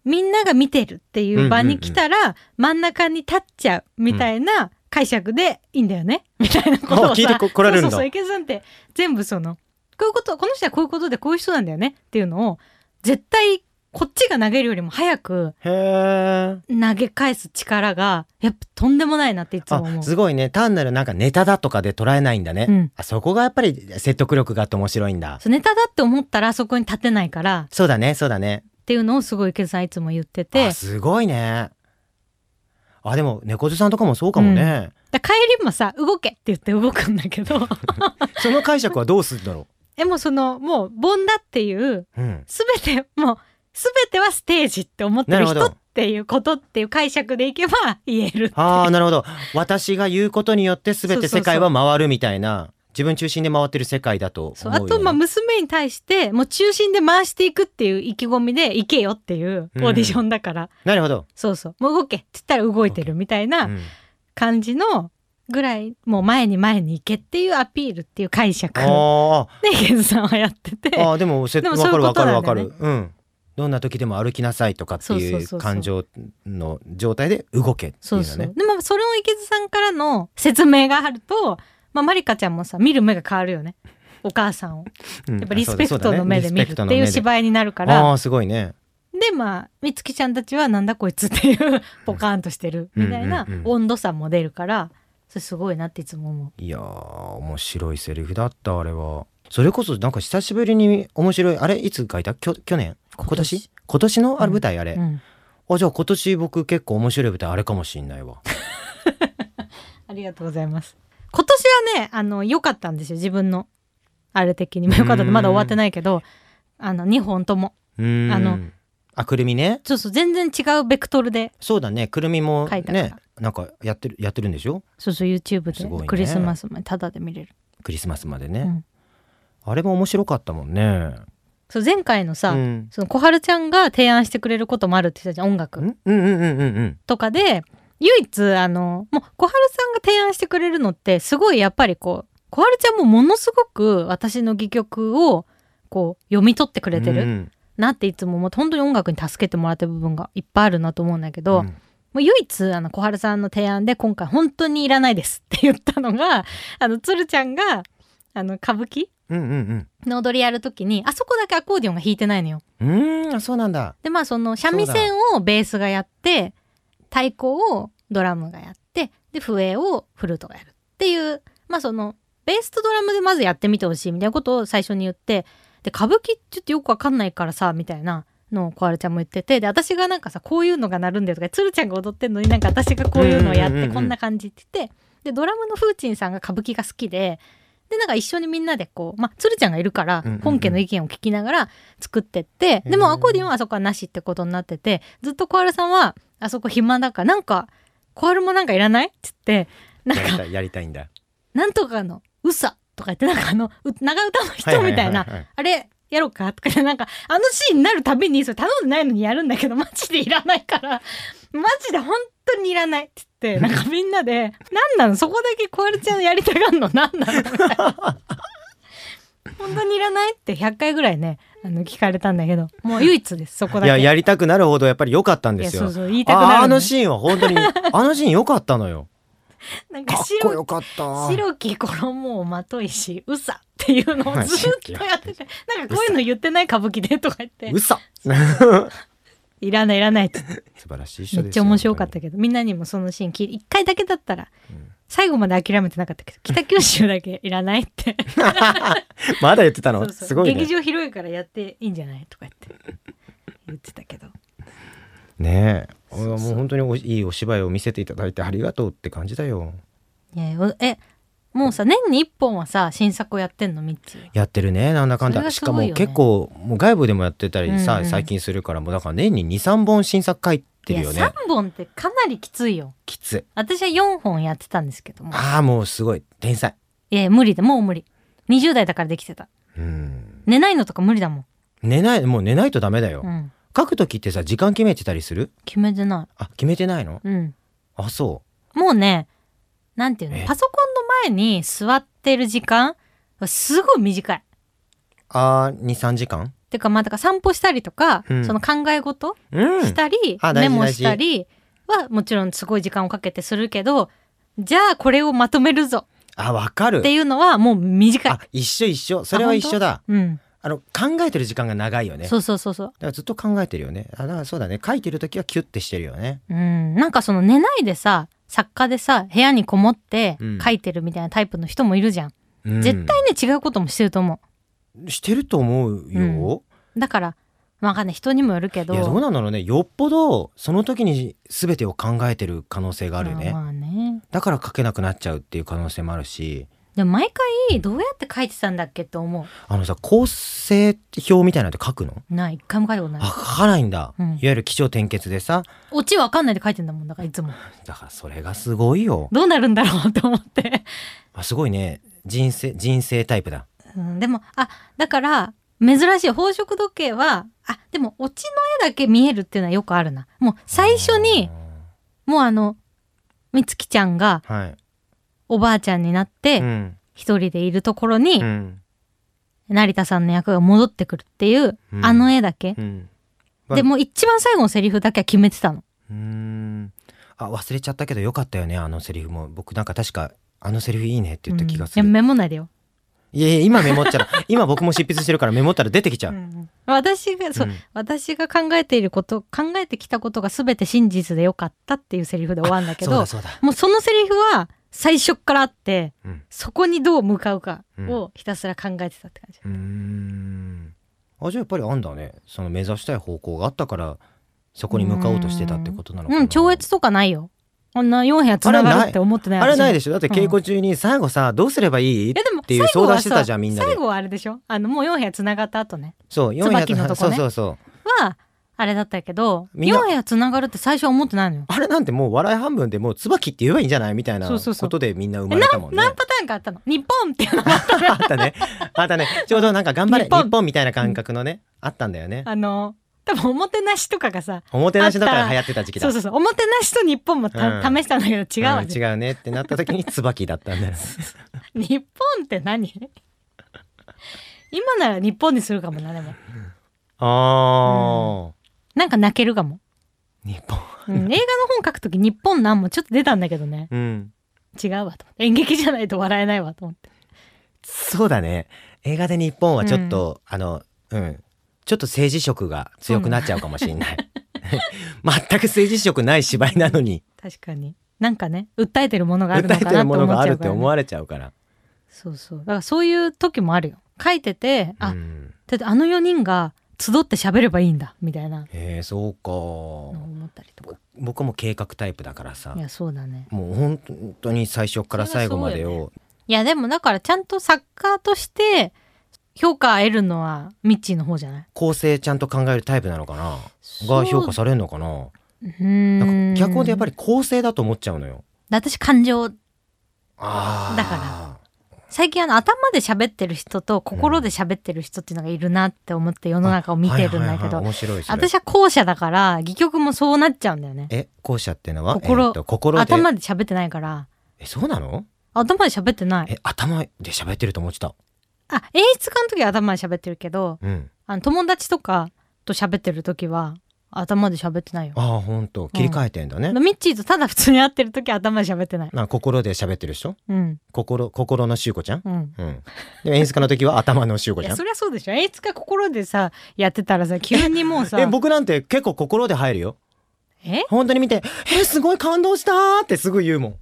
うみんなが見てるっていう場に来たら、真ん中に立っちゃうみたいな解釈でいいんだよね、みたいなことを聞いてこ来られるんだ。そうそうそう池津さんって。全部そのこういうことこの人はこういうことでこういう人なんだよねっていうのを絶対こっちが投げるよりも早く。投げ返す力がやっぱとんでもないなっていつも思あう。すごいね。単なるなんかネタだとかで捉えないんだね、うん。あそこがやっぱり説得力があって面白いんだ。ネタだって思ったらそこに立てないから。そうだねそうだね。っていうのをすごい池津さんいつも言ってて。あすごいねあでも猫背さんとかもそうかもね、で帰りもさ動けって言って動くんだけど。その解釈はどうするんだろ えもうそのもう盆だっていうう、うん、全てもう全てはステージって思ってる人っていうことっていう解釈でいけば言えるああなるほど。私が言うことによって全て世界は回るみたいな自分中心で回ってる世界だとそうあとまあ娘に対してもう中心で回していくっていう意気込みで行けよっていうオーディションだから、なるほど、そうそう。もう動けって言ったら動いてるみたいなうん。感じのぐらいもう前に前に行けっていうアピールっていう解釈。であ池津さんはやってて。ーあーでもせでもわかるわかるわかる。うん。どんな時でも歩きなさいとかっていう感情の状態で動けっていうのね。そうそう。でもそれを池津さんからの説明があると、まあ、マリカちゃんもさ見る目が変わるよね。お母さんを。うん。やっぱリスペクトの目で見るっていう芝居になるかあら。あすごいね。でまあ美月ちゃんたちはなんだこいつっていう ポカーンとしてるみたいなうんうん。うん温度差も出るからそれすごいなっていつも思いやー面白いセリフだったあれは。それこそなんか久しぶりに面白いあれいつ書いた？きょ去年？今年？今年？の？あれ舞台あれ、う、うん、あじゃあ今年僕結構面白い舞台あれかもしんないわ。ありがとうございます今年はねあの良かったんですよ自分の。あれ的に。も良かったまだ終わってないけどあの2本とも。あのあくるみね？そうそう全然違うベクトルで。そうだね。くるみもねなんかやってるやってるんでしょ？そうそう YouTube すごいね。でクリスマスまでタダで見れる、クリスマスまでね、うん。あれも面白かったもんね。そう前回のさ、うん。その小春ちゃんが提案してくれることもあるって言ってたじゃん音楽。うん？うんうんうんうんうん。とかで唯一あのもう小春さんが提案してくれるのってすごいやっぱりこう小春ちゃんもものすごく私の戯曲をこう読み取ってくれてるうんなっていつももう本当に音楽に助けてもらってる部分がいっぱいあるなと思うんだけど、うん。もう唯一あの小春さんの提案で今回本当にいらないですって言ったのが あの鶴ちゃんがあの歌舞伎うんうんの踊りやるときにあそこだけアコーディオンが弾いてないのよ。うんそうなんだ。でまあその三味線をベースがやって太鼓をドラムがやってで笛をフルートがやるっていうまあそのベースとドラムでまずやってみてほしいみたいなことを最初に言ってで歌舞伎ちょっとよくわかんないからさみたいなのを小春ちゃんも言っててで私がなんかさこういうのが鳴るんだよとか鶴ちゃんが踊ってんのになんか私がこういうのをやってこんな感じって言ってでドラムのフーチンさんが歌舞伎が好きででなんか一緒にみんなでこうまあ鶴ちゃんがいるから本家の意見を聞きながら作ってって、でもアコーディオンはあそこはなしってことになっててずっと小春さんはあそこ暇だからなんか小春もなんかいらない?っつってなんかやりたいんだ。なんとかの「うさ」とか言ってなんかあのう長唄の人みたいなあれやろうか?とかでなんかあのシーンになるたびにそれ頼んでないのにやるんだけどマジでいらないからマジで本当にいらないって言ってなんかみんなで「何なの?そこだけ小春ちゃんやりたがんの何なの?」みたいな。本当にいらない？って100回ぐらいねあの聞かれたんだけどもう唯一ですそこだけ。いややりたくなるほどやっぱり良かったんですよ。いやそうそう言いたくなるのね。ああのシーンは本当に あのシーン良かったのよ。なんか白よか白き衣をまといしうさっていうのをずっとやっててなんかこういうの言ってない歌舞伎でとか言って。うさ。いらないいらないって。素晴らしいめっちゃ面白かったけどみんなにもそのシーン一回だけだったら最後まで諦めてなかったけど 北九州だけいらないって。まだ言ってたの？すごいね。劇場広いからやっていいんじゃないとか言って言ってたけど。ねえ。俺はもう本当においいお芝居を見せていただいてありがとうって感じだよ。いやおえもうさ年に1本はさ新作をやってんの？ミッチー。やってるね。なんだかんだ。しかも結構もう外部でもやってたりさ、うんうん最近するからもうだから年に23本新作書いてるよいやね3本ってかなりきついよ。きつい。私は4本やってたんですけども。ああもうすごい。天才。いや無理だ。もう無理。20代だからできてた。うん。寝ないのとか無理だも寝ないもう寝ないとダメだよ、ん、うん、書く時ってさ時間決めてたりする？決めてなあ決めてないの？いうん。あそう。もうねなんていうの？え？パソコンの前に座ってる時間はすごい短い。あー23時間？てかまあだから散歩したりとか、うん。その考え事うん。したり、あ大事メモしたりはもちろんすごい時間をかけてするけどじゃあこれをまとめるぞあわかる。っていうのはもう短い。あ。一緒一緒。それは一緒だ。うん、あの考えてる時間が長いよね。そうそうそうそう。だからずっと考えてるよね。あだからそうだね。書いてる時はキュッてしてるよね。うん、なんかその寝ないでさ作家でさ部屋にこもってうん。書いてるみたいなタイプの人もいるじゃん、うん。絶対ね違うこともしてると思してると思うよ、うだからわかんない人にもよるけど。いやどうなんだろうね。よっぽどその時に全てを考えてる可能性があるよね、まあまあね。だから書けなくなっちゃうっていう可能性もあるし。でも毎回どうやって書いてたんだっけって思あのさ構成表みたいなのって書くの？うない。一回も書いたことない。あ書かないんだ、うん。いわゆる起承転結でさ。オチわかんないで書いてんだもんだからいつも。だからそれがすごいよ。どうなるんだろうって思って、あすごいね。人生人生タイプだうん、でもあだから珍しい宝飾時計はあでもオチの絵だけ見えるっていうのはよくあるな。もう最初にもうあのみつきちゃんがはい、おばあちゃんになって、うん。一人でいるところに、うん。成田さんの役が戻ってくるっていう、うん。あの絵だけ、うん。でもう一番最後のセリフだけは決めてたの。うーん。あ忘れちゃったけどよかったよねあのセリフも。僕なんか確かあのセリフいいねって言った気がする、メモないでよ、いやいや今メモっちゃら 今僕も執筆してるからメモったら出てきちゃう、うん私がそう、うん。私が考えていること考えてきたことが全て真実でよかったっていうセリフで終わるんだけどそうだそうだ。もうそのセリフは最初っからあってうん。そこにどう向かうかをひたすら考えてたって感じ、うーん。あじゃあやっぱりあんだね。その目指したい方向があったからそこに向かおうとしてたってことなのかな。うん超越とかないよあんな4部屋つながるって思ってないあれないででしょ？だって稽古中に最後さどうすればいい？っていう相談してたじゃんみんなで。最後はあれでしょ？あのもう4部屋つながった後ね。そう4椿のとこね。そうそうそう。はあれだったけどみんな4部屋つながるって最初は思ってないのよ。あれなんてもう笑い半分でもう椿って言えばいいんじゃない？みたいなことでみんな生まれたもんね。何パターンかあったの？日本っていうの。も あったね。あったね。ちょうどなんか頑張れ。日本。日本みたいな感覚のねあったんだよね。あの多分おもてなしとかがさおもてなしとか流行ってた時期だ。そうそうそう。おもてなしと日本もた、うん。試したんだけど違うわ、うん違うねってなった時に椿だったんだよ。日本って何？今なら日本にするかもなでも。あなんか泣けるかも、ー日本。うん、映画の本書くとき日本なんもちょっと出たんだけどね。うん。違うわと演劇じゃないと笑えないわと思って。そうだね。映画で日本はちょっと、あのうんちょっと政治色が強くなっちゃうかもしれない。全く政治色ない芝居なのに。確かに。なんかね訴えてるものがあるのかなと思ものがあるっちゃうから、ね、って思われちゃうから。そうそう。だからそういう時もあるよ。書いててあ、うん。だってあの4人が集って喋ればいいんだみたいな。へえそうか。思ったりとか。僕はもう計画タイプだからさ。いやそうだね。もう本当に最初から最後までを。いやでもだからちゃんと作家として評価得るのはミッチーの方じゃない？構成ちゃんと考えるタイプなのかな？が評価されるのかな？うーん脚本でやっぱり構成だと思っちゃうのよ。私感情だか最近あの頭で喋ってる人と心で喋ってる人っていうのがいるなって思って世の中を見てるんだけはいはいはいど面白い私は後者だから戯曲もそうなっちゃうんだよね。え？後者っていうのは？心えーと心で？頭で喋ってないから。えそうなの？頭で喋ってない。え頭で喋ってると思ってたあ演出家の時は頭で喋ってるけどうん。あの友達とかと喋ってる時は頭で喋ってないよ。ああほんと。切り替えてんだね、ミッチーとただ普通に会ってる時は頭で喋ってない。な心で喋ってる人？うん。心心のしゅうこちゃん？うん。うん。で演出家の時は頭のしゅうこちゃん？そりゃそうでしょ。演出家心でさやってたらさ急にもうさえ僕なんて結構心で入るよ。え？本当に見て「えすごい感動した!」ってすぐ言うもん。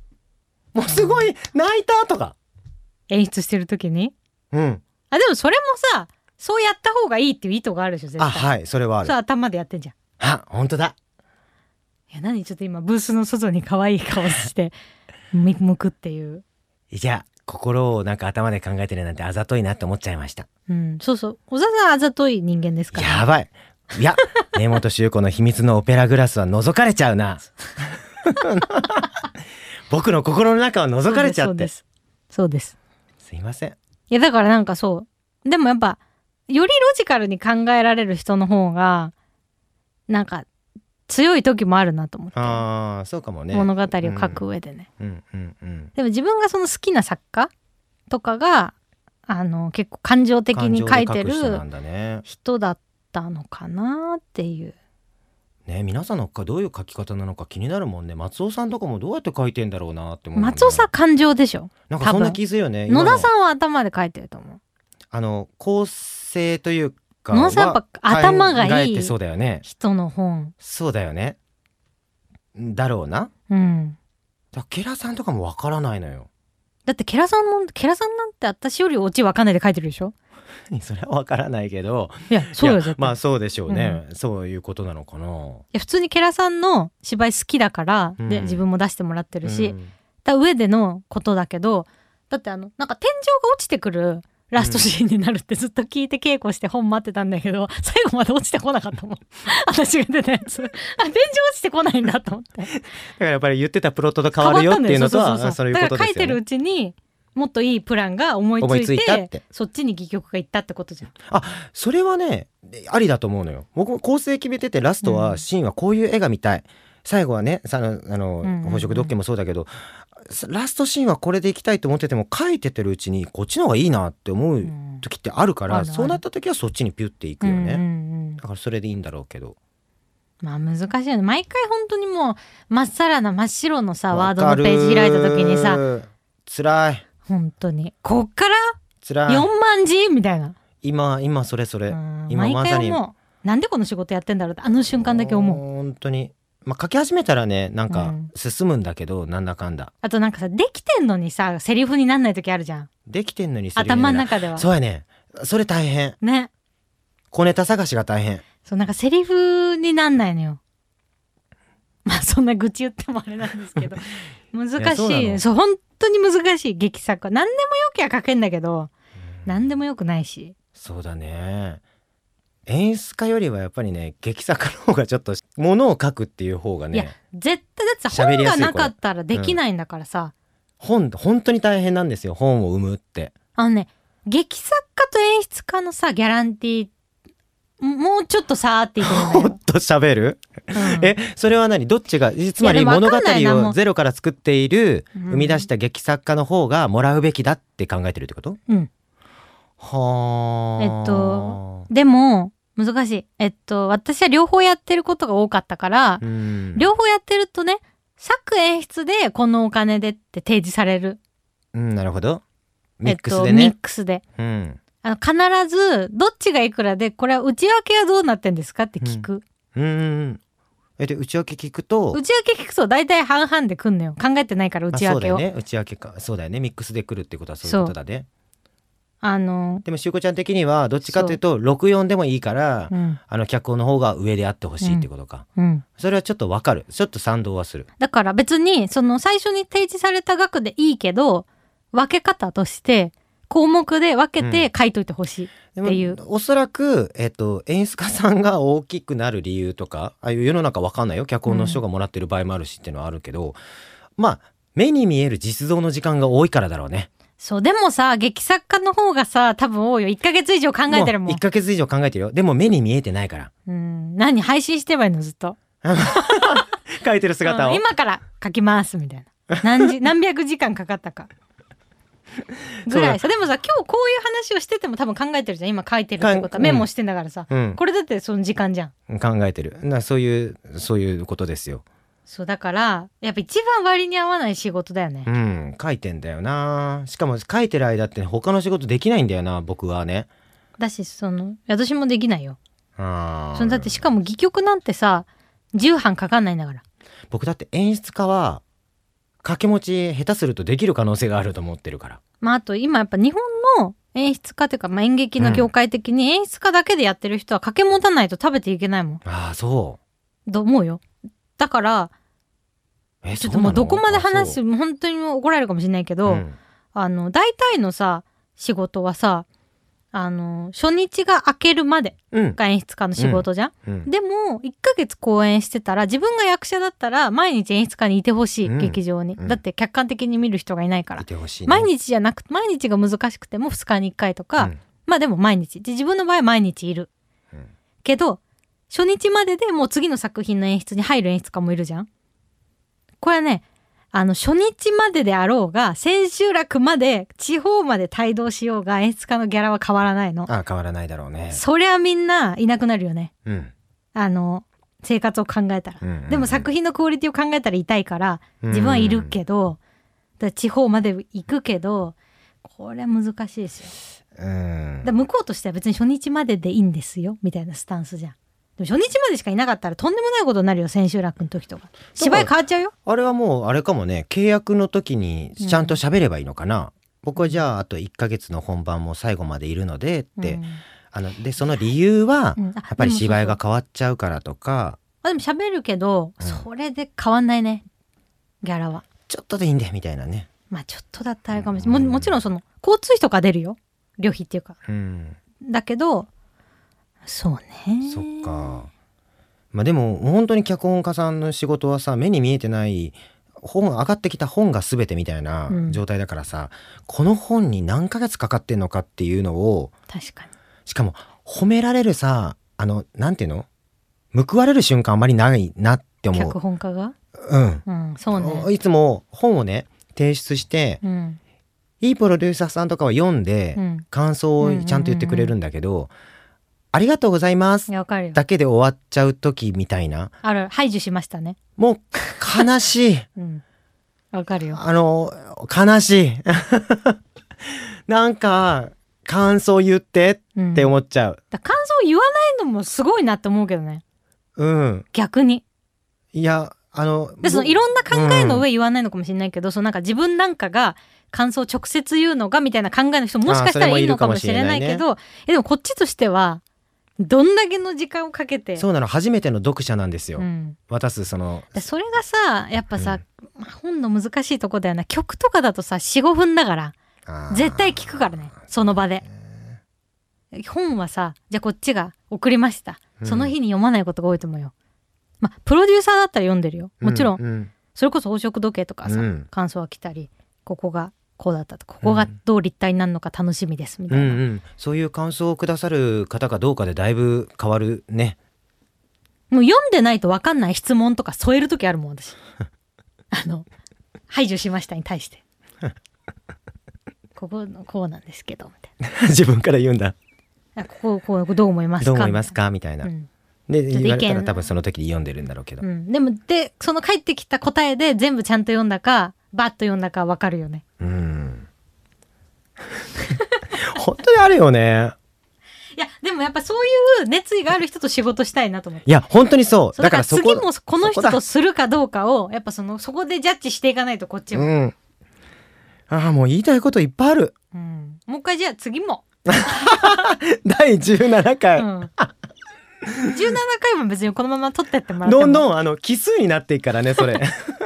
もうすごい泣いたとか。演出してる時に？うん。あでもそれもさそうやった方がいいっていう意図があるでしょ絶対。あはいそれはある。そう頭でやってんじゃん。あ本当だ。いや何ちょっと今ブースの外に可愛い顔して み向くっていう。じゃあ心をなんか頭で考えてるなんてあざといなって思っちゃいました。うんそうそう。小沢さんあざとい人間ですから。やばい。いや 根本修子の秘密のオペラグラスは覗かれちゃうな。僕の心の中は覗かれちゃって。そうです。そうです。すいませんいやだからなんかそう。でもやっぱよりロジカルに考えられる人の方がなんか強い時もあるなと思って、ああそうかもね。物語を書く上でね、うんうんうん。でも自分がその好きな作家とかがあの結構感情的に書いてる人だったのかなっていうね皆さんのかどういう書き方なのか気になるもんね。松尾さんとかもどうやって書いてんだろうなって思うね、松尾さん感情でしょ？なんかそんな気するよね。野田んさんは頭で書いてると思う。あの構成というか野田さんやっぱ頭がいいそうだよね。人の本。そうだよね。だろうな。うん。だケラさんとかもわからないのよ。だってケラさんもケラさんなんて私よりオチわかんないで書いてるでしょ？それはわからないけどいやそうよまあそうでしょうね、そういうことなのかな。いや普通にケラさんの芝居好きだから、うん。で自分も出してもらってるし、うん。た上でのことだけどだってあのなんか天井が落ちてくるラストシーンになるってずっと聞いて稽古して本待ってたんだけど 最後まで落ちてこなかったもん。私が出たやつ。あ天井落ちてこないんだと思って。だからやっぱり言ってたプロットと変わるよっていうのとはそういうことですよね。だから書いてるうちにもっといいプランが思いつ思いいて。そっちに戯曲がいったってことじゃん。それはねありだと思うのよ。僕も構成決めててラストうん。はシーンはこういう絵が見たい、最後はねさあのあの、うんうんうん。宝飾ドッキリもそうだけどラストシーンはこれでいきたいと思ってても書いててるうちにこっちの方がいいなって思ううん。時ってあるから、あるある。そうなった時はそっちにピュッていくよね、うんうん。うんだからそれでいいんだろうけど。まあ難しいよね。毎回本当にもうまっさらな真っ白のさワードのページ開いた時にささ辛い本当に。こっから辛い。4万字？みたいな、今今それそれ。うん今毎まさに。回思う。なんでこの仕事やってんだろうってあの瞬間だけ思う。本当に。まあ書き始めたらねなんかうん。進むんだけど、なんだかんだ。あとなんかさできてんのにさセリフになんない時あるじゃん。できてんのに頭の中では。そうやね。それ大変。ね。小ネタ探しが大変。そうなんかセリフになんないのよ。まあそんな愚痴言ってもあれなんですけど 難しい。の。そう本当に難しい劇作。は何でもよきゃ書けんだけど何でもよくないし。そうだね。演出家よりはやっぱりね劇作家の方がちょっとものを書くっていう方がいやね絶対だって本がなかったらできないんだからさ、本本当に大変なんですよ本を生むって。あのね劇作家と演出家のさギャランティーもうちょっとさーっていくのもよっ、と喋る、うん。えそれは何？どっちが？つまり物語をゼロから作っているうん。生み出した劇作家の方がもらうべきだって考えてるってこと？うん。はあえっとでも難しい。えっと私は両方やってることが多かったから、うん。両方やってるとね作演出でこのお金でって提示される。うんなるほど。ミックえっと、ミスでね。ッ、クスで。うんあの必ずどっちがいくらでこれは内訳はどうなってんですかって聞く、うん。うんえで内訳聞くと内訳聞くと大体半々でくんのよ。考えてないから内あそうだ訳をあ,、よね。内訳か。そうだよね。ミックスで来るってことはそういうことだね。のでもしゅうこちゃん的にはどっちかというと64でもいいから、うん。あの脚本の方が上であってほしいってことか、うん。それはちょっとわかる。ちょっと賛同はする。だから別にその最初に提示された額でいいけど分け方として項目で分けて書いといてほしい、でっていう。おそらく、えっと、演出家さんが大きくなる理由とかああいう世の中わかんないよ。脚本の人がもらってる場合もあるしっていうのはあるけど、まあ目に見える実像の時間が多いからだろうね。そうでもさ劇作家の方がさ多分多いよ。1ヶ月以上考えてるもん。1ヶ月以上考えてるよ。でも目に見えてないから。うん。何配信してばいいのずっと。書いてる姿を、うん今から書きますみたいな。何時何百時間かかったかぐらい。さでもさ今日こういう話をしてても多分考えてるじゃん。今書いてるってこと。はメモしてんだからさ、うん、これだってその時間じゃん。考えてる。なそういうそういうことですよ。そうだからやっぱ一番割に合わない仕事だよね。う、ん。書いてんだよな。しかも書いてる間って他の仕事できないんだよな僕はね。だしその私もできないよ。あー。そのだってしかも戯曲なんてさ10版かかんないんだから。僕だって演出家は掛け持ち下手するとできる可能性があると思ってるから。まああと今やっぱ日本の演出家というか、まあ、演劇の業界的に演出家だけでやってる人は掛け持たないと食べていけないもん。ああそう。と思うよ。だからえちょっともうどこまで話すす本当に怒られるかもしれないけど、うん。あの大体のさ仕事はさあの初日が明けるまでうん。が演出家の仕事じゃん、うん。でも1ヶ月公演してたら自分が役者だったら毎日演出家にいてほしい、うん。劇場に、うん。だって客観的に見る人がいないから。いてほしいね。毎日じゃなく毎日が難しくても2日に1回とか、うん。まあでも毎日。で自分の場合は毎日いる、うん。けど初日まででもう次の作品の演出に入る演出家もいるじゃん。これはねあの初日までであろうが千秋楽まで地方まで帯同しようが演出家のギャラは変わらないの。ああ変わらないだろうね。そりゃみんないなくなるよね。うん。あの生活を考えたら、うんうんうん。でも作品のクオリティを考えたら痛いから自分はいるけど、だから地方まで行くけどこれは難しいですよ。うん。だから向こうとしては別に初日まででいいんですよみたいなスタンスじゃんでも初日までしかいなかったらとんでもないことになるよ千秋楽の時とか。芝居変わっちゃうよ。あれはもうあれかもね契約の時にちゃんと喋ればいいのかな、僕はじゃああと1ヶ月の本番も最後までいるのでって、うん。あのでその理由はやっぱり芝居が変わっちゃうからとか。あでも喋るけど、うん。それで変わんないね。ギャラは。ちょっとでいいんでみたいなね。まあちょっとだったらあれかもしれない。ももちろんその交通費とか出るよ。旅費っていうか。うん。だけどそうね。そっか。まあでも本当に脚本家さんの仕事はさ目に見えてない本上がってきた本が全てみたいなうん。状態だからさ、この本に何ヶ月かかってんのかっていうのを確かに。しかも褒められるさあのなんていうの？報われる瞬間あまりないなって思脚う。本家が？うん。うんそうね。いつも本をね提出してうん。いいプロデューサーさんとかは読んでうん。感想をちゃんと言ってくれるんだけど「ありがとうございます。い」やわかるよ。だけで終わっちゃう時みたいな。ある。排除しましたね。もう悲しい。うん。わかるよ。あの悲しい。なんか感想言ってうんって思っちゃう。だ感想言わないのもすごいなって思うけどね。うん。逆に。いやあのでそのいろんな考えの上言わないのかもしれないけど、そのなんか自分なんかが感想を直接言うのがみたいな考えの人もしかしたらいるのかもしれないけどえでもこっちとしてはどんだけの時間をかけて。そうなの初めての読者なんですよ、うん、渡すそのでそれがさやっぱさ、本の難しいとこだよな曲とかだとさ45分だから絶対聞くからねその場で。本はさじゃあこっちが送りました。うん。その日に読まないことが多いと思うよ、まあプロデューサーだったら読んでるよ。もちろん、うんうん。それこそ宝飾時計とかさ、うん。感想が来たりここがこうだったと。ここがどう立体になるのか楽しみですみたいな、うんうん、そういう感想をくださる方かどうかでだいぶ変わるね。もう読んでないと分かんない質問とか添える時あるもん私。あの排除しましたに対して。こここうなんですけどみたい 自分から言うんだ。こここうどう思いますか？どう思いますか？みたいな。うん。で言われたら多分その時に読んでるんだろうけど。うん、でもでその返ってきた答えで全部ちゃんと読んだかバッと読んだか分かるよねうん。本当にあるよね。いやでもやっぱそういう熱意がある人と仕事したいなと思っていや本当にそう。だから次もこの人とするかどうかをやっぱそのそこでジャッジしていかないとこっちも、うん。ああもう言いたいこといっぱいある。うんもう一回じゃあ次も、第17う回。ん、17回も別にこのまま取ってってもらってもどんどんあの奇数になっていくからねそれ。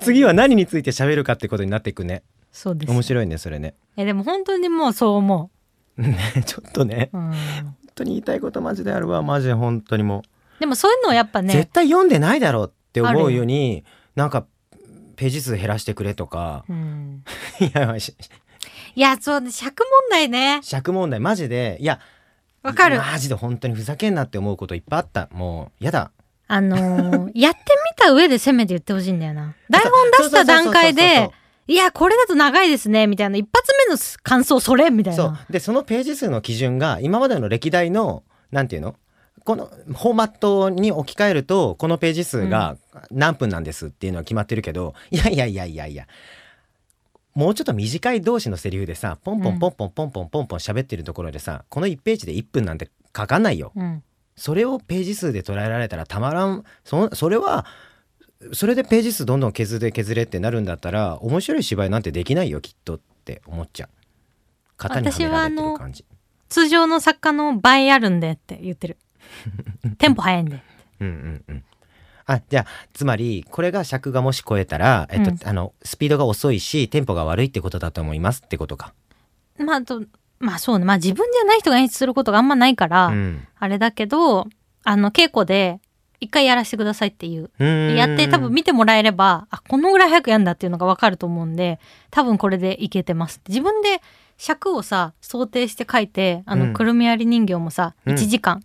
次は何について喋るかってことになっていくね。そうです。面白いねそれね。えでも本当にもうそう思ね ちょっとね。う、うん、本当に言いたいことマジであるわマジで本当にもう、でもそういうのをやっぱね絶対読んでないだろうって思うよようになんかページ数減らしてくれとか。うん、いやしいやそうね尺問題ね。尺問題マジで。いやわかる。マジで本当にふざけんなって思うこといっぱいあった。もうやだあのー やってみた上で攻めて言ってほしいんだよな。台本出した段階でいやこれだと長いですねみたいな一発目の感想それみたいそう。なでそのページ数の基準が今までの歴代のなんていうの？このフォーマットに置き換えるとこのページ数が何分なんですっていうのは決まってるけど、いやいやいやいやいや。もうちょっと短い同士のセリフでさポンポンポンポンポンポンポンポン喋ってるところでさこの1ページで1分なんて書かないよ。うんそれをページ数で捉えられたらたまらん。そそれはそれでページ数どんどん削れ削れってなるんだったら面白い芝居なんてできないよきっとって思っちゃう。型にはめられてる感じ。通常の作家の倍あるんでって言ってる。テンポ早いんでうんうんうん。あじゃあつまりこれが尺がもし超えたら、えっとうん。あのスピードが遅いしテンポが悪いってことだと思いますってことか。まああとまあそうね。まあ自分じゃない人が演出することがあんまないから、うん。あれだけどあの稽古で一回やらせてくださいっていう。うやって多分見てもらえればあこのぐらい早くやんだっていうのが分かると思うんで多分これでいけてます。自分で尺をさ想定して書いてあの、うん。くるみ割り人形もさうん。1時間、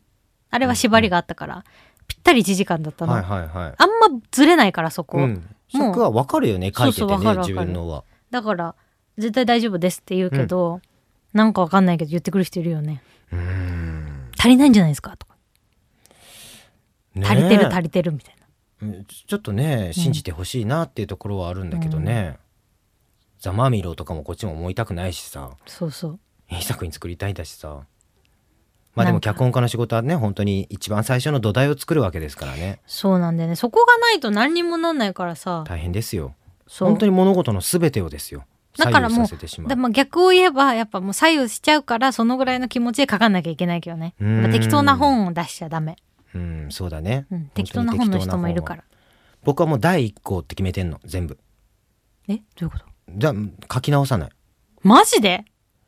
あれは縛りがあったから、ぴったり1時間だったの、はいはいはい。あんまずれないからそこ、うん、尺はわかるよね書いててそうそう自分のは。だから絶対大丈夫ですって言うけど、なんかわかんないけど言ってくる人いるよね。うーん。足りないんじゃないですか？とか。ね足りてる足りてるみたいな。うん。ちょっとね信じてほしいなっていうところはあるんだけどね、ざまみろとかもこっちも思いたくないしさ。そうそう。いい作品作りたいんだしさ。まあでも脚本家の仕事はね本当に一番最初の土台を作るわけですからね。そうなんだよね。そこがないと何にもなんないからさ。大変ですよ。本当に物事の全てをですよだからもうでも逆を言えばやっぱもう左右しちゃうからそのぐらいの気持ちで書かなきゃいけないけどね。適当な本を出しちゃダメ、うんそうだね、うん、適当な本の人もいるから。僕はもう第一項って決めてんの全部。え？どういうこと？じゃあ書き直さない。マジで？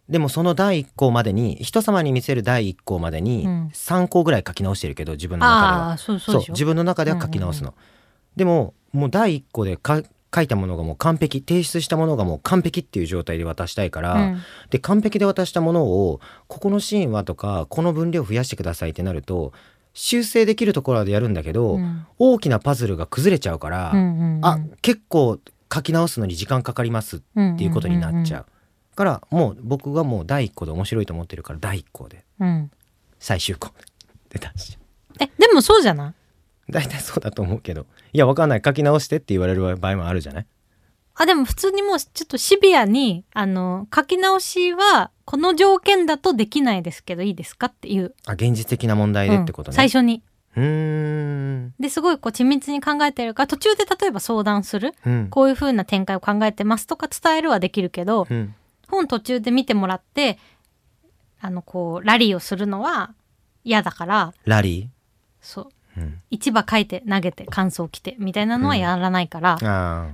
でもその第一項までに人様に見せる第一項までにうん。3項ぐらい書き直してるけど自分の中では。ああそうそう自分の中では書き直すの、でももう第一項でか書いたものがもう完璧提出したものがもう完璧っていう状態で渡したいから、うん。で完璧で渡したものをここのシーンはとかこの分量増やしてくださいってなると修正できるところでやるんだけど、うん。大きなパズルが崩れちゃうから、うんうんうん。あ結構書き直すのに時間かかりますっていうことになっちゃう,、からもう僕がもう第一項で面白いと思ってるから第一項で。うん。うん最終項で出しえでもそうじゃない？大体そうだと思うけど。いやわかんない。書き直してって言われる場合もあるじゃない？あでも普通にもうちょっとシビアにあの書き直しはこの条件だとできないですけどいいですかっていう、あ現実的な問題でってことね、うん最初に。うーん。ですごいこう緻密に考えてるから途中で例えば相談する。うん。こういう風な展開を考えてますとか伝えるはできるけどうん。本途中で見てもらってあのこうラリーをするのは嫌だから。ラリそうー、うん、市場書いて投げて感想来てみたいなのはやらないから、あ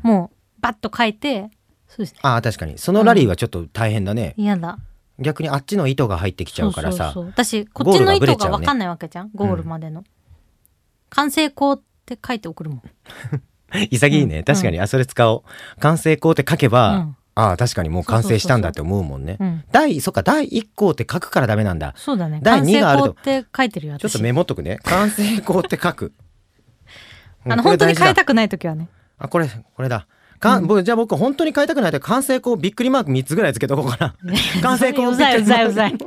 ー。もうバッと書いてそうですね。あー確かに。そのラリーはちょっと大変だね、嫌だ。逆にあっちの糸が入ってきちゃうからさ。私こっちの意図ゴールが分かんないわけじゃん。ゴールまでの、完成稿って書いて送るもん。潔いね、うん。確かに、あそれ使おう。完成稿って書けば、うんああ確かにもう完成したんだって思うもんね。うん。第そっか第1項って書くからダメなんだ。そうだね。第二があると。って書いてるよ私。ちょっとメモっとくね。完成項って書く。あの本当に変えたくない時はね。あこれこれだ。か、うん。僕じゃあ僕本当に変えたくないと完成項びっくりマーク3つぐらいつけとこうかな。完成項うざいうざいうざい。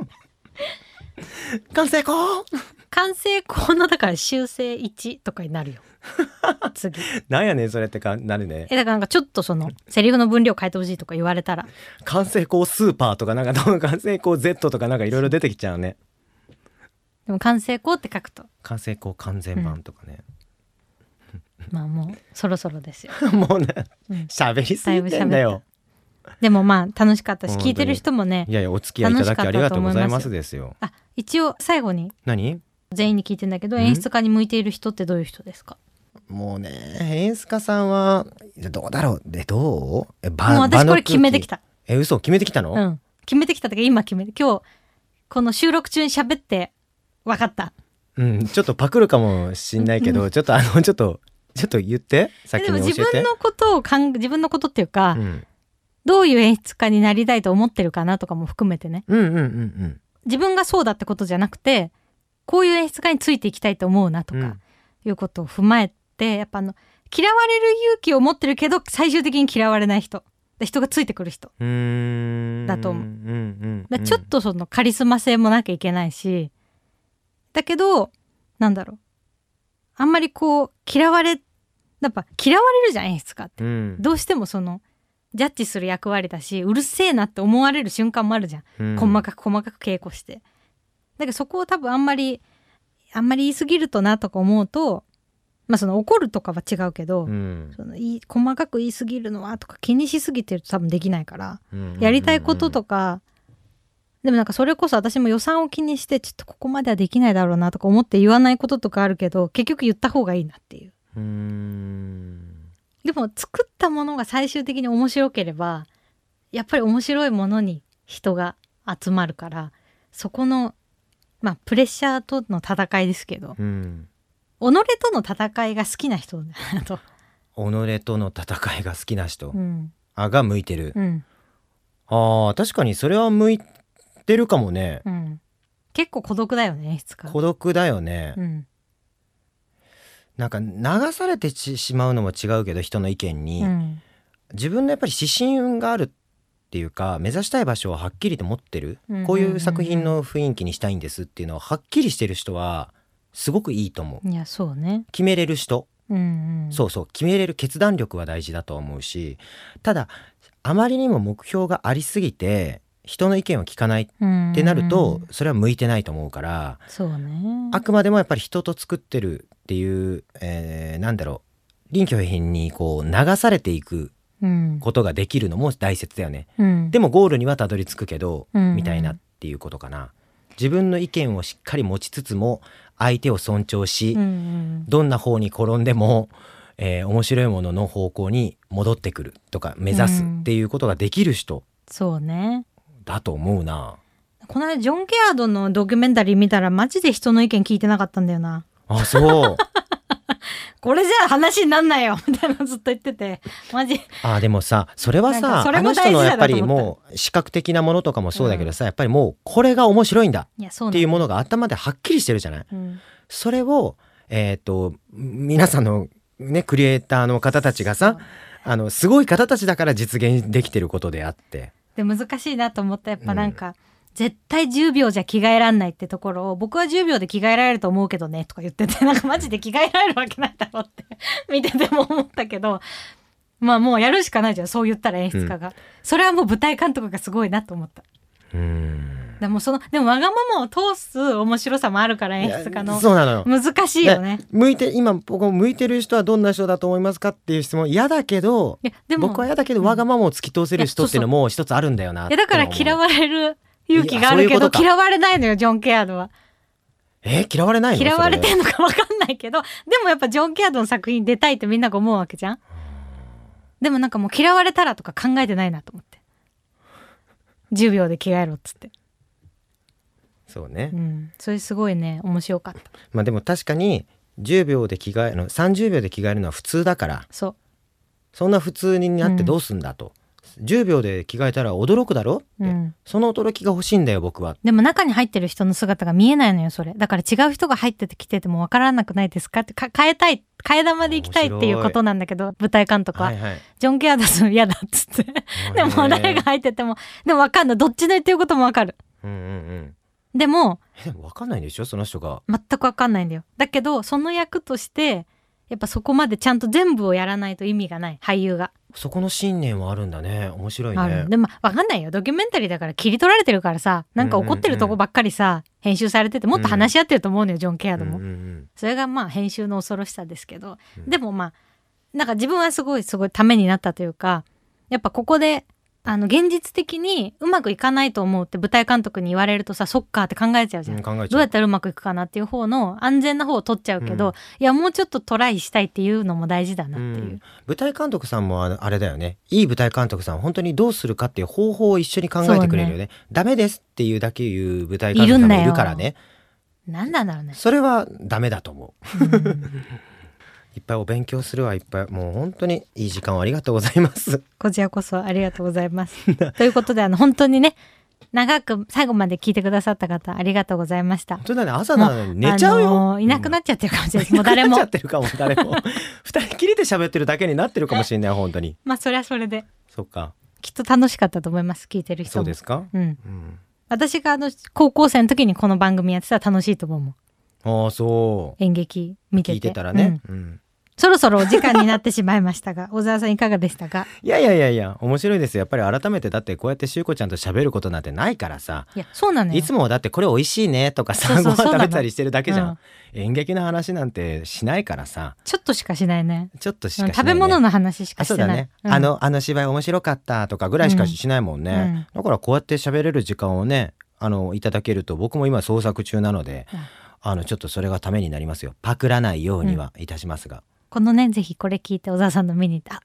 完成項。完成稿のだから修正1とかになるよ 次。なんやねんそれってかなるね。えだからなんかちょっとそのセリフの分量変えてほしいとか言われたら。完成項スーパーとかなんかどう 完成項 Z とかなんかいろいろ出てきちゃうね。でも完成稿って書くと。完成項完全版とかね、まあもうそろそろですよ、もうねうん。喋りすぎてんだよ。でもまあ楽しかったし聞いてる人もねいやいやお付き合いいただきありがとうございますですよ。あ一応最後に何？全員に聞いてんだけどうん？演出家に向いている人ってどういう人ですか？もうね演出家さんはどうだろう？でどう？えばもう私これ決めてきた。たえ嘘？決めてきたの、うん。決めてきただけ今決めて今日この収録中に喋って分かった。うん、ちょっとパクるかもしんないけど、ちょっとあのちょっとちょっと言って。えでも先に教えて。自分のことをかん自分のことっていうか、うん、どういう演出家になりたいと思ってるかなとかも含めてね。うんうんうんうん。自分がそうだってことじゃなくてこういう演出家についていきたいと思うなとかうん。いうことを踏まえてやっぱあの嫌われる勇気を持ってるけど最終的に嫌われない人。で人がついてくる人。だと思う。うんうんちょっとそのカリスマ性もなきゃいけないし。だけどなんだろう。あんまりこう嫌われやっぱ嫌われるじゃん演出家って。うん。どうしてもそのジャッジする役割だしうるせえなって思われる瞬間もあるじゃん。うん。細かく細かく稽古して。だけどそこを多分あんまりあんまり言い過ぎるとなとか思うとまあその怒るとかは違うけど、うん。その言い細かく言い過ぎるのはとか気にしすぎてると多分できないから、うんやりたいこととか、でもなんかそれこそ私も予算を気にしてちょっとここまではできないだろうなとか思って言わないこととかあるけど結局言った方がいいなっていう。うでも作ったものが最終的に面白ければやっぱり面白いものに人が集まるからそこのまあプレッシャーとの戦いですけど。うん己との戦いが好きな人だなと、己との戦いが好きな人、うん。あが向いてる、うん。あー確かにそれは向いてるかもね。うん、結構孤独だよね孤独だよね、うん。なんか流されてししまうのも違うけど人の意見に、うん。自分のやっぱり指針があるっていうか目指したい場所をはっきりと持ってる、こういう作品の雰囲気にしたいんですっていうのをはっきりしてる人はすごくいいと思う。いやそうね。決めれる人、うんうん。そうそう。決めれる決断力は大事だと思うしただあまりにも目標がありすぎて人の意見を聞かないってなると、それは向いてないと思うから、そうね。あくまでもやっぱり人と作ってるっていう、えーなんだろう。臨機応変にこう流されていくうん。ことができるのも大切だよね。うん。でもゴールにはたどり着くけど、うん。みたいなっていうことかな。自分の意見をしっかり持ちつつも相手を尊重し、うんうん。どんな方に転んでも、えー面白いものの方向に戻ってくるとか目指すっていうことができる人そうね。だと思うな。この間ジョン・ケアードのドキュメンタリー見たらマジで人の意見聞いてなかったんだよな。あそう これじゃあ話になんないよ。みたいなのずっと言ってて。マジ。あでもさそれはさあのそれも大事人のやっぱりもう視覚的なものとかもそうだけどさ、やっぱりもうこれが面白いんだ。っていうもの、のが頭ではっきりしてるじゃない。うん。それをえっ、と皆さんのねクリエイターの方たちがさあのすごい方たちだから実現できてることであって。で難しいなと思った。やっぱなんか、絶対10秒じゃ着替えらんないってところを僕は10秒で着替えられると思うけどねとか言ってて なんかマジで着替えられるわけないだろうって 見てても思ったけどまあもうやるしかないじゃんそう言ったら演出家が、それはもう舞台監督がすごいなと思った。うん。でもそのでもわがままを通す面白さもあるから演出家のそうなのよ。難しいよね。向いて今僕も向いてる人はどんな人だと思いますかっていう質問嫌だけどいやでも僕は嫌だけどわがままを突き通せる人っていうのも一つあるんだよなっいやだから嫌れわれる勇気があるけど嫌われないのよジョン・ケアードは。え嫌われないの？嫌われてそんのか分かんないけどでもやっぱジョン・ケアードの作品に出たいってみんなが思うわけじゃん。でもなんかもう嫌われたらとか考えてないなと思って。10秒で着替えろっつって。そうね。うん。それすごいね面白かった。まあでも確かに10秒で着替えの30秒で着替えるのは普通だから。そう。そんな普通になってどうすんだと、10秒で着替えたら驚くだろ？って、うん。その驚きが欲しいんだよ僕は。でも中に入ってる人の姿が見えないのよそれ。だから違う人が入っててきててもわからなくないですか？って。か変えたい替え玉で行きたいっていうことなんだけど舞台監督は、はいはい。ジョン・ケアだと嫌だっつって。でも誰が入っててもでもわかんない。どっちの言ってることもわかる。うんうんうん。でもえ分かんないんでしょ？その人が。全くわかんないんだよ。だけどその役としてやっぱそこまでちゃんと全部をやらないと意味がない。俳優が、そこの信念はあるんだね。面白いあねるでもわかんないよ。ドキュメンタリーだから切り取られてるからさ。なんか怒ってるとこばっかりさ、編集されててもっと話し合ってると思うのよ、ジョン・ケアドも、うんうんうん。それがまあ編集の恐ろしさですけど、うん。でもまあなんか自分はすごいすごいためになったというかやっぱここであの現実的にうまくいかないと思うって舞台監督に言われるとさそっかって考えちゃうじゃん。うん考えちゃう。どうやったらうまくいくかなっていう方の安全な方を取っちゃうけど、うん。いやもうちょっとトライしたいっていうのも大事だなっていう、うん。舞台監督さんもあれだよね。いい舞台監督さん本当にどうするかっていう方法を一緒に考えてくれるよね。ダメですっていうだけ言う舞台監督さんもいるからね。なんなんだろうね、それはダメだと思う。うん いっぱいお勉強するわいっぱい。もう本当にいい時間をありがとうございます。こちらこそありがとうございます。ということであの本当にね長く最後まで聞いてくださった方ありがとうございました。本。当だね朝なのに寝ちゃうよ、あのーいなくなっちゃってるかもしれない。です。もう誰も。誰も。二人きりで喋ってるだけになってるかもしれない本当に。まあそれはそれで。そっか。きっと楽しかったと思います聞いてる人も。そうですか？うん、うん。私があの高校生の時にこの番組やってたら楽しいと思うもん。ああそう。演劇見てて。聞いてたらね、うん。うんそろそろお時間になってしまいましたが 小沢さんいかがでしたか？いやいやいやいや面白いですよ。やっぱり改めてだってこうやってしゅうこちゃんと喋ることなんてないからさ。いやそうなのよ。いつもだってこれ美味しいねとかさご飯食べたりしてるだけじゃん、うん。演劇の話なんてしないからさ。ちょっとしかしないね。ちょっとしかしない、ね、食べ物の話しかあしてない。そうだね、うん。あのあの芝居面白かったとかぐらいしかしないもんね、うん。だからこうやって喋れる時間をねあのいただけると僕も今創作中なので、うん。あのちょっとそれがためになりますよ。パクらないようにはいたしますが、このねぜひこれ聞いて小沢さんの見にあ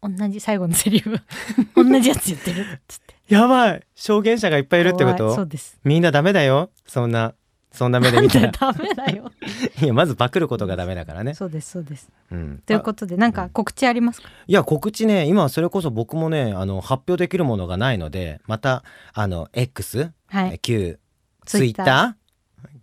同じ最後のセリフ 同じやつ言ってるっつって。やばい。証言者がいっぱいいるってこ怖い。そとうです。みんなダメだよ。そんなそんな目で見たら。で ダメだよ。いやまずパクることがダメだからね、そうですそうです。うん、ということでなんか告知ありますか？いや告知ね今それこそ僕もねあの発表できるものがないのでまたあの X、はい。旧ツイッター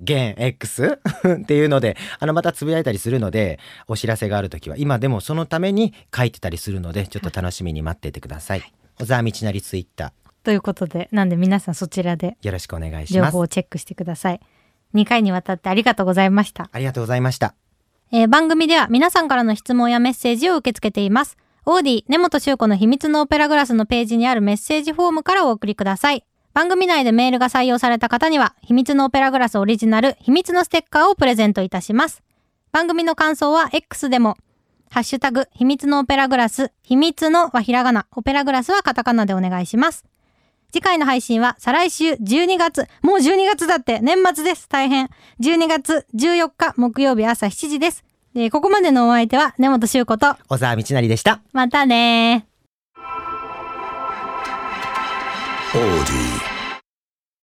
現 X っていうのであのまたつぶやいたりするのでお知らせがある時は今でもそのために書いてたりするのでちょっと楽しみに待っていてください、小沢道なりツイッター。ということでなんで皆さんそちらでよろしくお願いし情ます。報をチェックしてください。2回にわたってありがとうございました。ありがとうございました。えー番組では皆さんからの質問やメッセージを受け付けています。オーディ、根本修子の秘密のオペラグラスのページにあるメッセージフォームからお送りください。番組内でメールが採用された方には、秘密のオペラグラスオリジナル、秘密のステッカーをプレゼントいたします。番組の感想は X でも、ハッシュタグ、秘密のオペラグラス、秘密のはひらがな、オペラグラスはカタカナでお願いします。次回の配信は再来週12月、もう12月だって年末です。大変。12月14日木曜日朝7時です。で、ここまでのお相手は根本修子と、小沢道なりでしたまたねー。Audi.